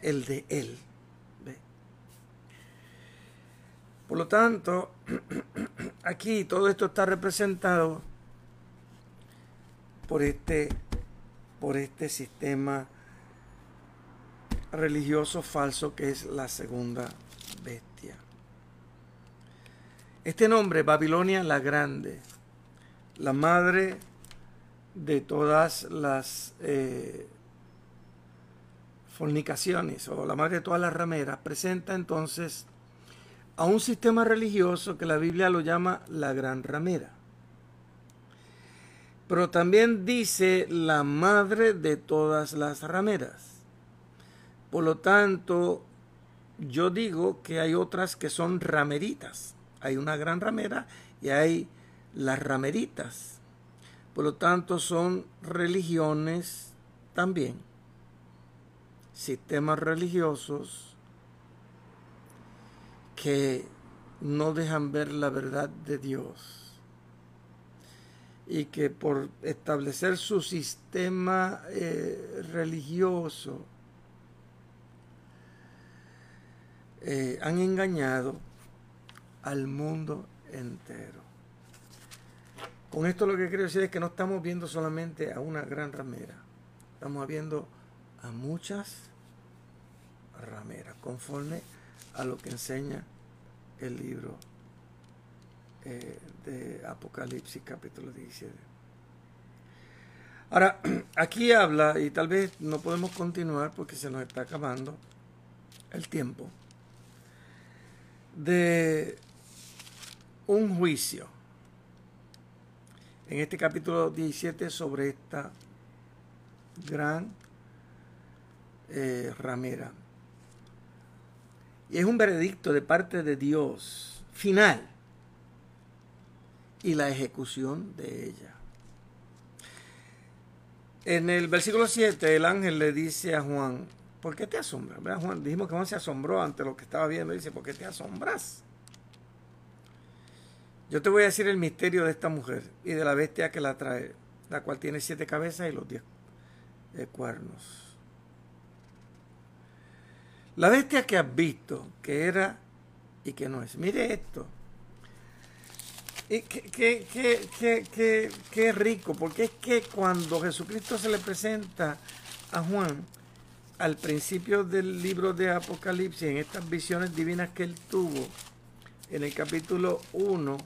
el de Él. Por lo tanto, aquí todo esto está representado por este, por este sistema religioso falso que es la segunda bestia. Este nombre, Babilonia la Grande, la madre de todas las eh, fornicaciones o la madre de todas las rameras, presenta entonces a un sistema religioso que la Biblia lo llama la gran ramera. Pero también dice la madre de todas las rameras. Por lo tanto, yo digo que hay otras que son rameritas. Hay una gran ramera y hay las rameritas. Por lo tanto, son religiones también sistemas religiosos que no dejan ver la verdad de Dios y que por establecer su sistema eh, religioso eh, han engañado al mundo entero. Con esto lo que quiero decir es que no estamos viendo solamente a una gran ramera, estamos viendo a muchas ramera, conforme a lo que enseña el libro eh, de Apocalipsis capítulo 17. Ahora, aquí habla, y tal vez no podemos continuar porque se nos está acabando el tiempo, de un juicio en este capítulo 17 sobre esta gran eh, ramera. Y es un veredicto de parte de Dios final y la ejecución de ella. En el versículo 7 el ángel le dice a Juan, ¿por qué te asombras? Juan, dijimos que Juan se asombró ante lo que estaba viendo. Dice, ¿por qué te asombras? Yo te voy a decir el misterio de esta mujer y de la bestia que la trae, la cual tiene siete cabezas y los diez eh, cuernos. La bestia que has visto, que era y que no es. Mire esto. Qué, qué, rico, porque es que cuando Jesucristo se le presenta a Juan al principio del libro de Apocalipsis, en estas visiones divinas que él tuvo, en el capítulo 1,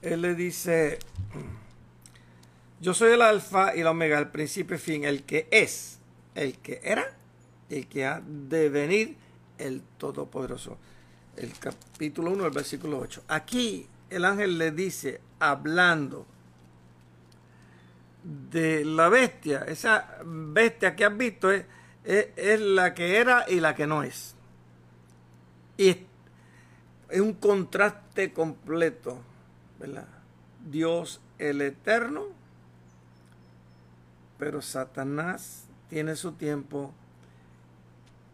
él le dice, yo soy el alfa y la omega, el principio y fin, el que es, el que era, el que ha de venir, el Todopoderoso. El capítulo 1, el versículo 8. Aquí el ángel le dice, hablando de la bestia, esa bestia que has visto es, es, la que era y la que no es. Y es un contraste completo Dios el eterno, pero Satanás tiene su tiempo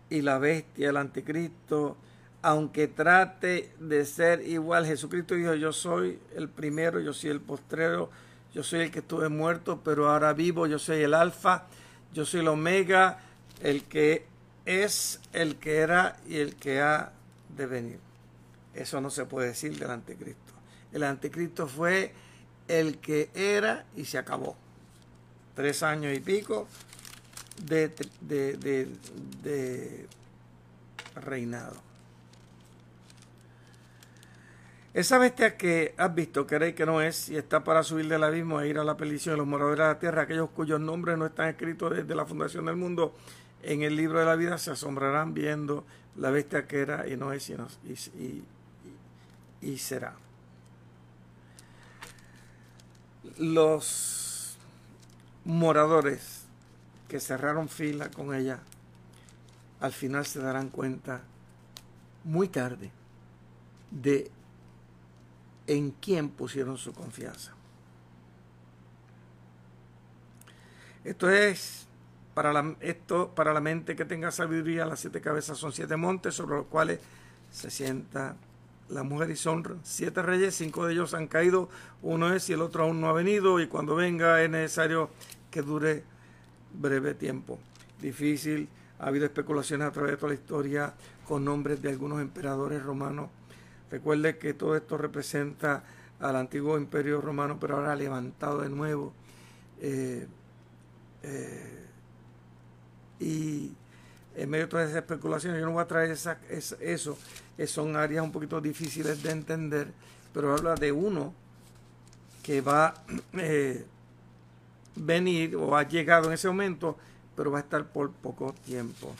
y la bestia, el anticristo, aunque trate de ser igual, Jesucristo dijo, yo soy el primero, yo soy el postrero, yo soy el que estuve muerto, pero ahora vivo, yo soy el alfa, yo soy el omega, el que es, el que era y el que ha de venir. Eso no se puede decir del anticristo. El anticristo fue el que era y se acabó. Tres años y pico de, de, reinado. Esa bestia que has visto, queréis que no es, y está para subir del abismo e ir a la perdición de los moradores de la tierra, aquellos cuyos nombres no están escritos desde la fundación del mundo en el libro de la vida, se asombrarán viendo la bestia que era y no es y, y será los moradores que cerraron fila con ella, al final se darán cuenta muy tarde de en quién pusieron su confianza. Esto es para la, esto, para la mente que tenga sabiduría, las siete cabezas son siete montes sobre los cuales se sienta la mujer y son siete reyes, cinco de ellos han caído, uno es y el otro aún no ha venido, y cuando venga es necesario que dure breve tiempo. Difícil, ha habido especulaciones a través de toda la historia con nombres de algunos emperadores romanos. Recuerde que todo esto representa al antiguo imperio romano, pero ahora levantado de nuevo. Eh, eh, y en medio de todas esas especulaciones, yo no voy a traer esa, eso, son áreas un poquito difíciles de entender, pero habla de uno que va eh, venir o ha llegado en ese momento, pero va a estar por poco tiempo.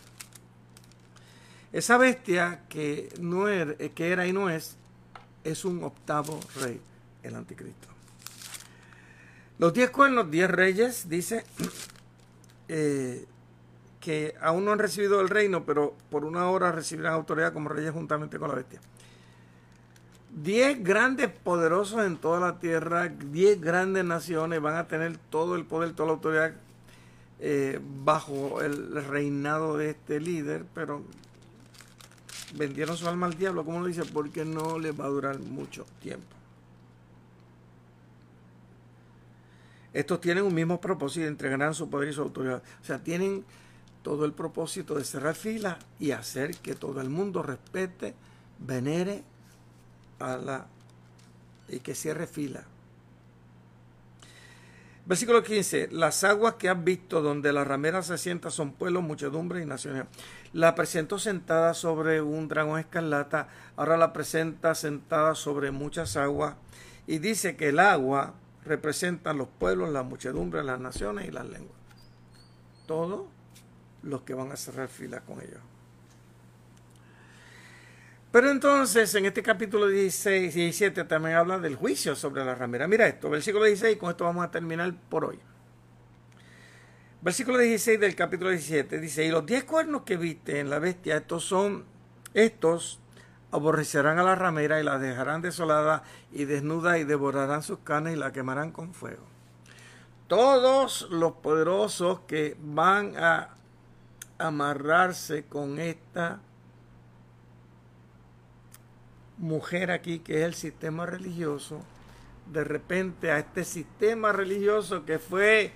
Esa bestia que, no era, que era y no es, es un octavo rey, el anticristo. Los diez cuernos, diez reyes, dice, eh, que aún no han recibido el reino, pero por una hora recibirán autoridad como reyes juntamente con la bestia. Diez grandes poderosos en toda la tierra, diez grandes naciones van a tener todo el poder, toda la autoridad eh, bajo el reinado de este líder, pero vendieron su alma al diablo, como lo dice, porque no les va a durar mucho tiempo. Estos tienen un mismo propósito, entregarán su poder y su autoridad. O sea, tienen todo el propósito de cerrar fila y hacer que todo el mundo respete, venere a la y que cierre fila. Versículo 15. Las aguas que has visto donde la ramera se sienta son pueblos, muchedumbre y naciones. La presentó sentada sobre un dragón escarlata, ahora la presenta sentada sobre muchas aguas y dice que el agua representa los pueblos, la muchedumbre, las naciones y las lenguas. Todo los que van a cerrar fila con ellos. Pero entonces, en este capítulo 16 y 17 también habla del juicio sobre la ramera. Mira esto, versículo 16, con esto vamos a terminar por hoy. Versículo 16 del capítulo 17 dice, y los diez cuernos que viste en la bestia, estos son, estos aborrecerán a la ramera y la dejarán desolada y desnuda y devorarán sus carnes y la quemarán con fuego. Todos los poderosos que van a amarrarse con esta mujer aquí que es el sistema religioso, de repente a este sistema religioso que fue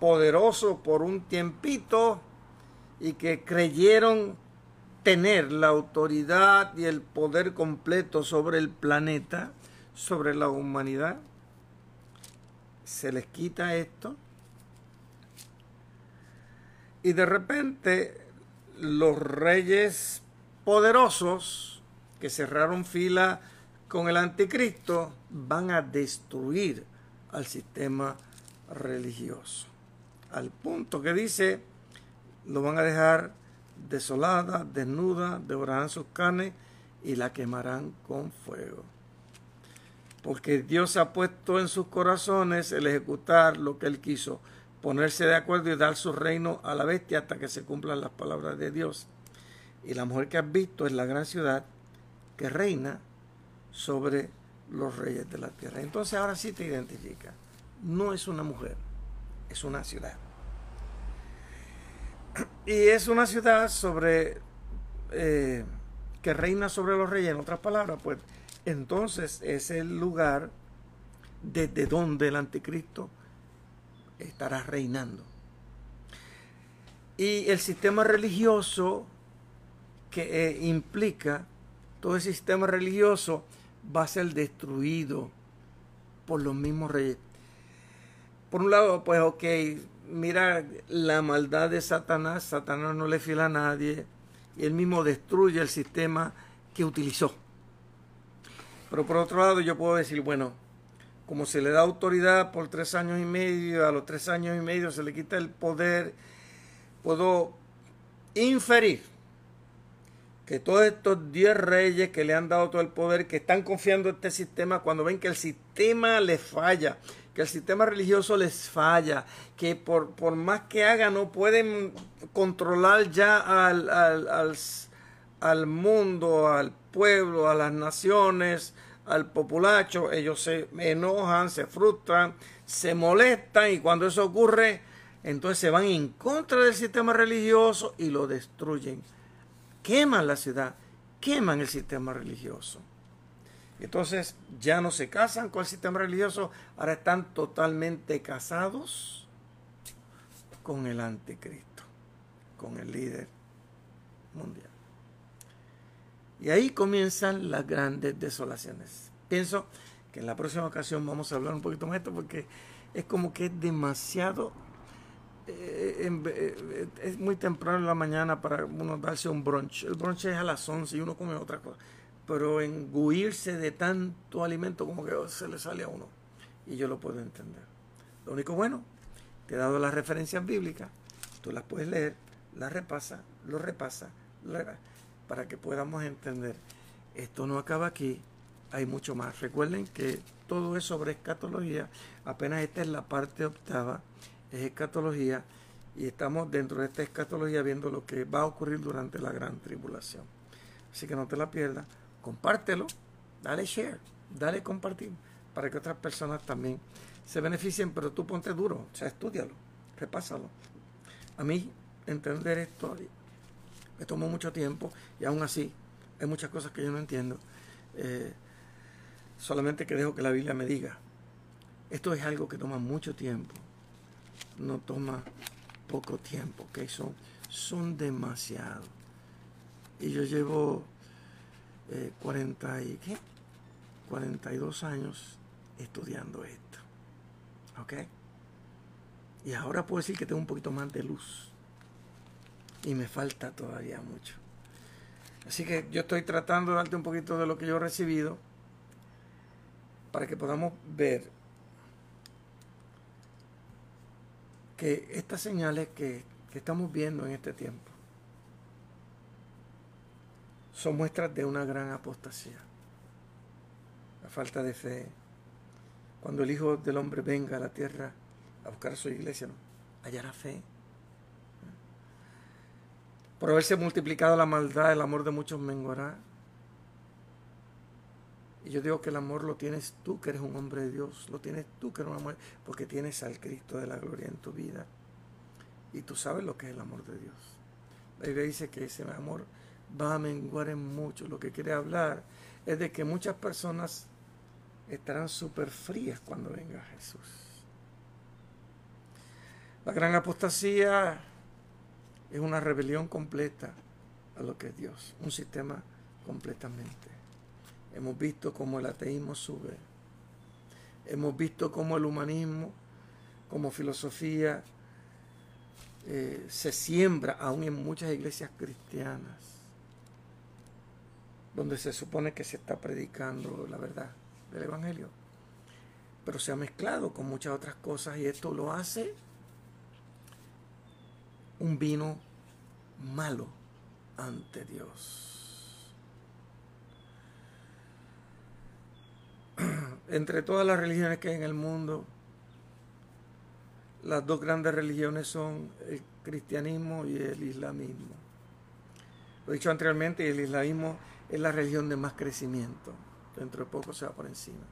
poderoso por un tiempito y que creyeron tener la autoridad y el poder completo sobre el planeta, sobre la humanidad, se les quita esto. Y de repente los reyes poderosos que cerraron fila con el anticristo van a destruir al sistema religioso. Al punto que dice, lo van a dejar desolada, desnuda, devorarán sus carnes y la quemarán con fuego. Porque Dios ha puesto en sus corazones el ejecutar lo que Él quiso, ponerse de acuerdo y dar su reino a la bestia hasta que se cumplan las palabras de Dios. Y la mujer que has visto es la gran ciudad que reina sobre los reyes de la tierra. Entonces ahora sí te identifica. No es una mujer, es una ciudad. Y es una ciudad sobre eh, que reina sobre los reyes, en otras palabras, pues entonces es el lugar desde donde el anticristo estará reinando. Y el sistema religioso que eh, implica todo el sistema religioso va a ser destruido por los mismos reyes. Por un lado, pues, ok, mira la maldad de Satanás, Satanás no le fila a nadie y él mismo destruye el sistema que utilizó. Pero por otro lado, yo puedo decir, bueno, como se le da autoridad por tres años y medio, a los tres años y medio se le quita el poder, puedo inferir que todos estos diez reyes que le han dado todo el poder, que están confiando en este sistema, cuando ven que el sistema les falla, que el sistema religioso les falla, que por, por más que hagan no pueden controlar ya al, al, al mundo, al pueblo, a las naciones, al populacho, ellos se enojan, se frustran, se molestan y cuando eso ocurre, entonces se van en contra del sistema religioso y lo destruyen. Queman la ciudad, queman el sistema religioso. Entonces ya no se casan con el sistema religioso, ahora están totalmente casados con el anticristo, con el líder mundial. Y ahí comienzan las grandes desolaciones. Pienso que en la próxima ocasión vamos a hablar un poquito más de esto porque es como que es demasiado... Eh, eh, es muy temprano en la mañana para uno darse un brunch. El brunch es a las 11 y uno come otra cosa. Pero engulirse de tanto alimento como que se le sale a uno. Y yo lo puedo entender. Lo único bueno, te he dado las referencias bíblicas. Tú las puedes leer, las repasa, lo repasa para que podamos entender. Esto no acaba aquí, hay mucho más. Recuerden que todo es sobre escatología, apenas esta es la parte octava, es escatología, y estamos dentro de esta escatología viendo lo que va a ocurrir durante la gran tribulación. Así que no te la pierdas, compártelo, dale share, dale compartir, para que otras personas también se beneficien, pero tú ponte duro, o sea, estudialo, repásalo. A mí, entender esto me tomó mucho tiempo y aún así hay muchas cosas que yo no entiendo. Eh, solamente que dejo que la Biblia me diga. Esto es algo que toma mucho tiempo, no toma poco tiempo, que son, son demasiado. Y yo llevo 40 eh, y, ¿qué? 42 años estudiando esto. ¿Ok? Y ahora puedo decir que tengo un poquito más de luz y me falta todavía mucho. Así que yo estoy tratando de darte un poquito de lo que yo he recibido para que podamos ver que estas señales que, que estamos viendo en este tiempo son muestras de una gran apostasía, la falta de fe. Cuando el Hijo del Hombre venga a la tierra a buscar a su iglesia, ¿no? hallará fe. Por haberse multiplicado la maldad, el amor de muchos menguará. Y yo digo que el amor lo tienes tú, que eres un hombre de Dios. Lo tienes tú, que eres un amor, porque tienes al Cristo de la gloria en tu vida. Y tú sabes lo que es el amor de Dios. La Biblia dice que ese amor va a menguar en mucho. Lo que quiere hablar es de que muchas personas estarán súper frías cuando venga Jesús. La gran apostasía es una rebelión completa a lo que es Dios, un sistema completamente. Hemos visto cómo el ateísmo sube. Hemos visto cómo el humanismo, como filosofía, eh, se siembra aún en muchas iglesias cristianas, donde se supone que se está predicando la verdad del Evangelio. Pero se ha mezclado con muchas otras cosas y esto lo hace un vino malo ante Dios. Entre todas las religiones que hay en el mundo, las dos grandes religiones son el cristianismo y el islamismo. Lo he dicho anteriormente, el islamismo es la religión de más crecimiento. Dentro de poco se va por encima.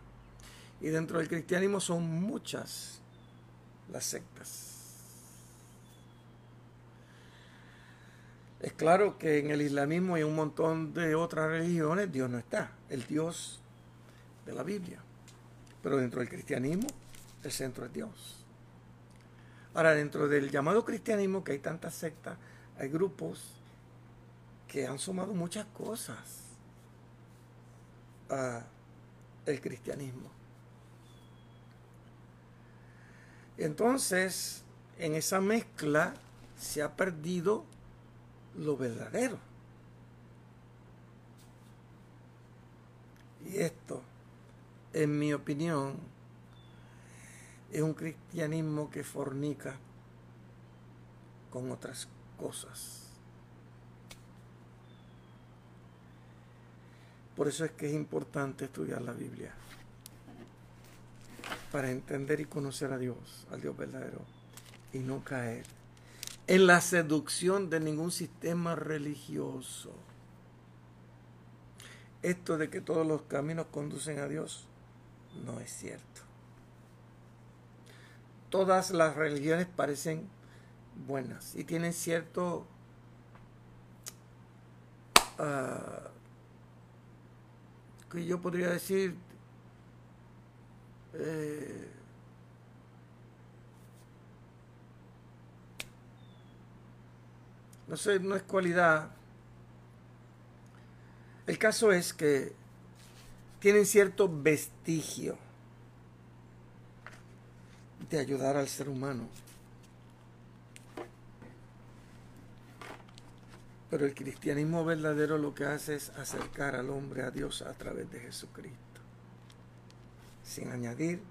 Y dentro del cristianismo son muchas las sectas. Es claro que en el islamismo y un montón de otras religiones Dios no está, el Dios de la Biblia. Pero dentro del cristianismo el centro es Dios. Ahora, dentro del llamado cristianismo, que hay tantas sectas, hay grupos que han sumado muchas cosas al cristianismo. Entonces, en esa mezcla se ha perdido lo verdadero. Y esto, en mi opinión, es un cristianismo que fornica con otras cosas. Por eso es que es importante estudiar la Biblia, para entender y conocer a Dios, al Dios verdadero, y no caer en la seducción de ningún sistema religioso. Esto de que todos los caminos conducen a Dios no es cierto. Todas las religiones parecen buenas y tienen cierto uh, que yo podría decir eh, no sé, no es cualidad. El caso es que tienen cierto vestigio de ayudar al ser humano. Pero el cristianismo verdadero lo que hace es acercar al hombre a Dios a través de Jesucristo, sin añadir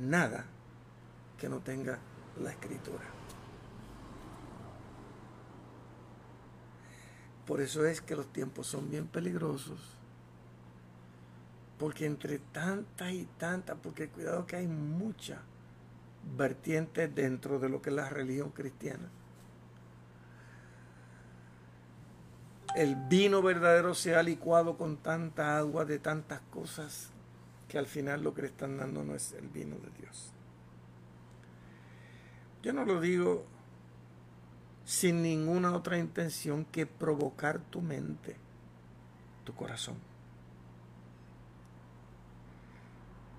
nada que no tenga la escritura. Por eso es que los tiempos son bien peligrosos. Porque entre tantas y tantas, porque cuidado que hay mucha vertiente dentro de lo que es la religión cristiana. El vino verdadero se ha licuado con tanta agua de tantas cosas que al final lo que le están dando no es el vino de Dios. Yo no lo digo sin ninguna otra intención que provocar tu mente, tu corazón.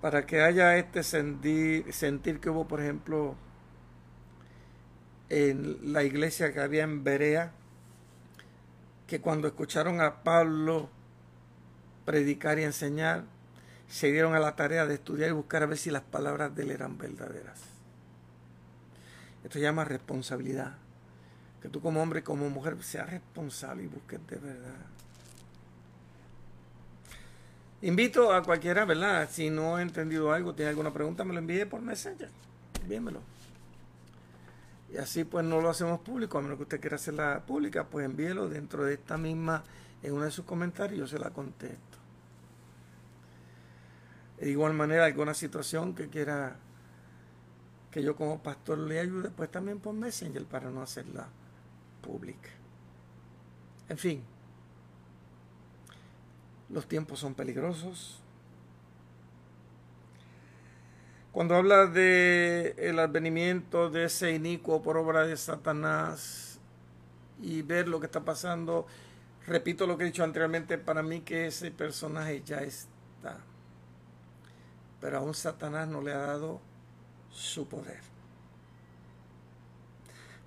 Para que haya este sentir, sentir que hubo, por ejemplo, en la iglesia que había en Berea, que cuando escucharon a Pablo predicar y enseñar, se dieron a la tarea de estudiar y buscar a ver si las palabras de él eran verdaderas. Esto se llama responsabilidad que tú como hombre y como mujer seas responsable y busques de verdad. Invito a cualquiera, ¿verdad? Si no ha entendido algo, tiene alguna pregunta, me lo envíe por Messenger. Envíenmelo. Y así pues no lo hacemos público, a menos que usted quiera hacerla pública, pues envíelo dentro de esta misma, en uno de sus comentarios, yo se la contesto. De igual manera, alguna situación que quiera que yo como pastor le ayude, pues también por Messenger para no hacerla pública. En fin, los tiempos son peligrosos. Cuando habla de el advenimiento de ese inicuo por obra de Satanás y ver lo que está pasando, repito lo que he dicho anteriormente, para mí que ese personaje ya está. Pero aún Satanás no le ha dado su poder.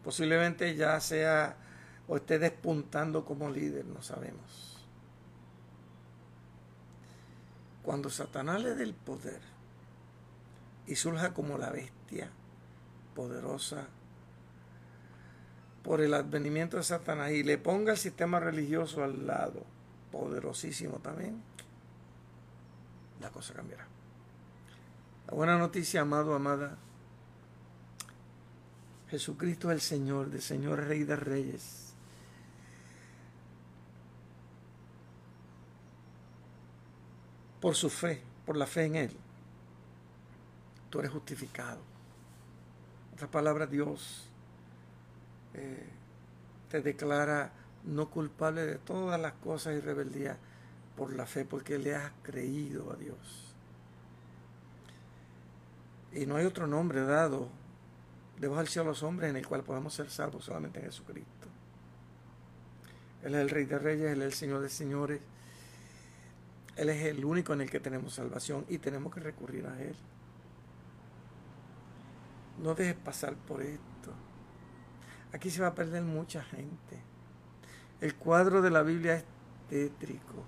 Posiblemente ya sea o esté despuntando como líder, no sabemos. Cuando Satanás le dé el poder y surja como la bestia poderosa por el advenimiento de Satanás y le ponga el sistema religioso al lado, poderosísimo también, la cosa cambiará. La buena noticia, amado, amada, Jesucristo es el Señor, de Señor Rey de Reyes. Por su fe, por la fe en Él, tú eres justificado. En otras palabras, Dios eh, te declara no culpable de todas las cosas y rebeldías por la fe, porque le has creído a Dios. Y no hay otro nombre dado debajo del cielo a los hombres en el cual podamos ser salvos solamente en Jesucristo. Él es el Rey de Reyes, Él es el Señor de Señores. Él es el único en el que tenemos salvación y tenemos que recurrir a Él. No dejes pasar por esto. Aquí se va a perder mucha gente. El cuadro de la Biblia es tétrico.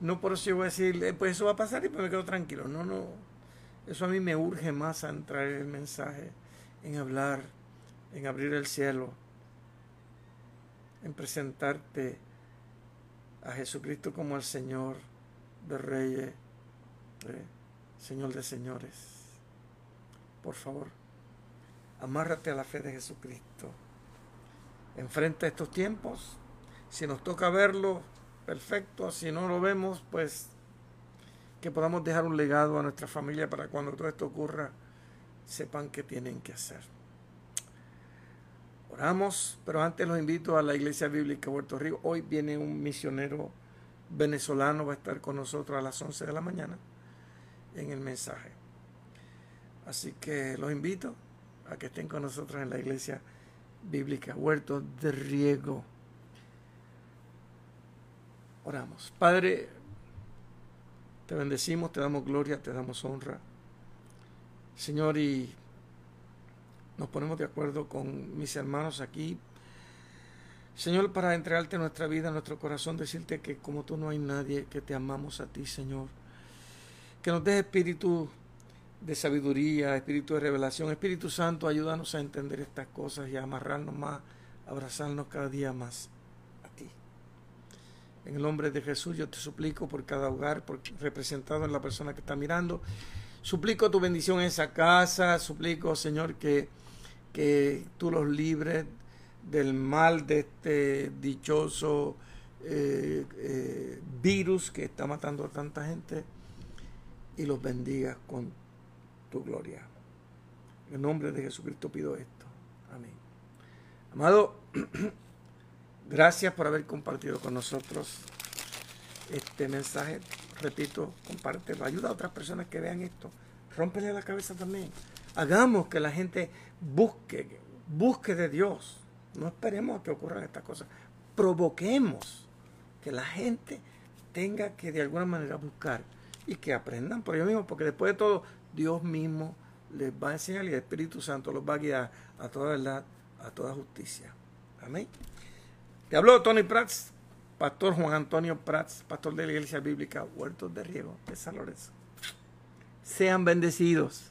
No por eso yo voy a decir, eh, pues eso va a pasar y pues me quedo tranquilo. No, no. Eso a mí me urge más a entrar el mensaje en hablar, en abrir el cielo, en presentarte a Jesucristo como el Señor de Reyes, Señor de Señores. Por favor, amárrate a la fe de Jesucristo. Enfrenta estos tiempos. Si nos toca verlo, perfecto. Si no lo vemos, pues que podamos dejar un legado a nuestra familia para cuando todo esto ocurra sepan qué tienen que hacer. Oramos, pero antes los invito a la Iglesia Bíblica Puerto Rico. Hoy viene un misionero venezolano, va a estar con nosotros a las 11 de la mañana en el mensaje. Así que los invito a que estén con nosotros en la Iglesia Bíblica Huerto de Riego. Oramos. Padre, te bendecimos, te damos gloria, te damos honra. Señor, y nos ponemos de acuerdo con mis hermanos aquí. Señor, para entregarte nuestra vida, nuestro corazón, decirte que como tú no hay nadie, que te amamos a ti, Señor. Que nos des espíritu de sabiduría, espíritu de revelación. Espíritu Santo, ayúdanos a entender estas cosas y a amarrarnos más, abrazarnos cada día más a ti. En el nombre de Jesús yo te suplico por cada hogar, por representado en la persona que está mirando Suplico tu bendición en esa casa, suplico, Señor, que, que tú los libres del mal de este dichoso eh, eh, virus que está matando a tanta gente y los bendigas con tu gloria. En nombre de Jesucristo pido esto. Amén. Amado, gracias por haber compartido con nosotros este mensaje repito, compártelo, ayuda a otras personas que vean esto, rómpele la cabeza también. Hagamos que la gente busque, busque de Dios. No esperemos a que ocurran estas cosas. Provoquemos que la gente tenga que de alguna manera buscar y que aprendan por ellos mismos, porque después de todo, Dios mismo les va a enseñar y el Espíritu Santo los va a guiar a toda verdad, a toda justicia. Amén. Te habló Tony Prats Pastor Juan Antonio Prats, pastor de la Iglesia Bíblica Huertos de Riego de San Lorenzo. Sean bendecidos.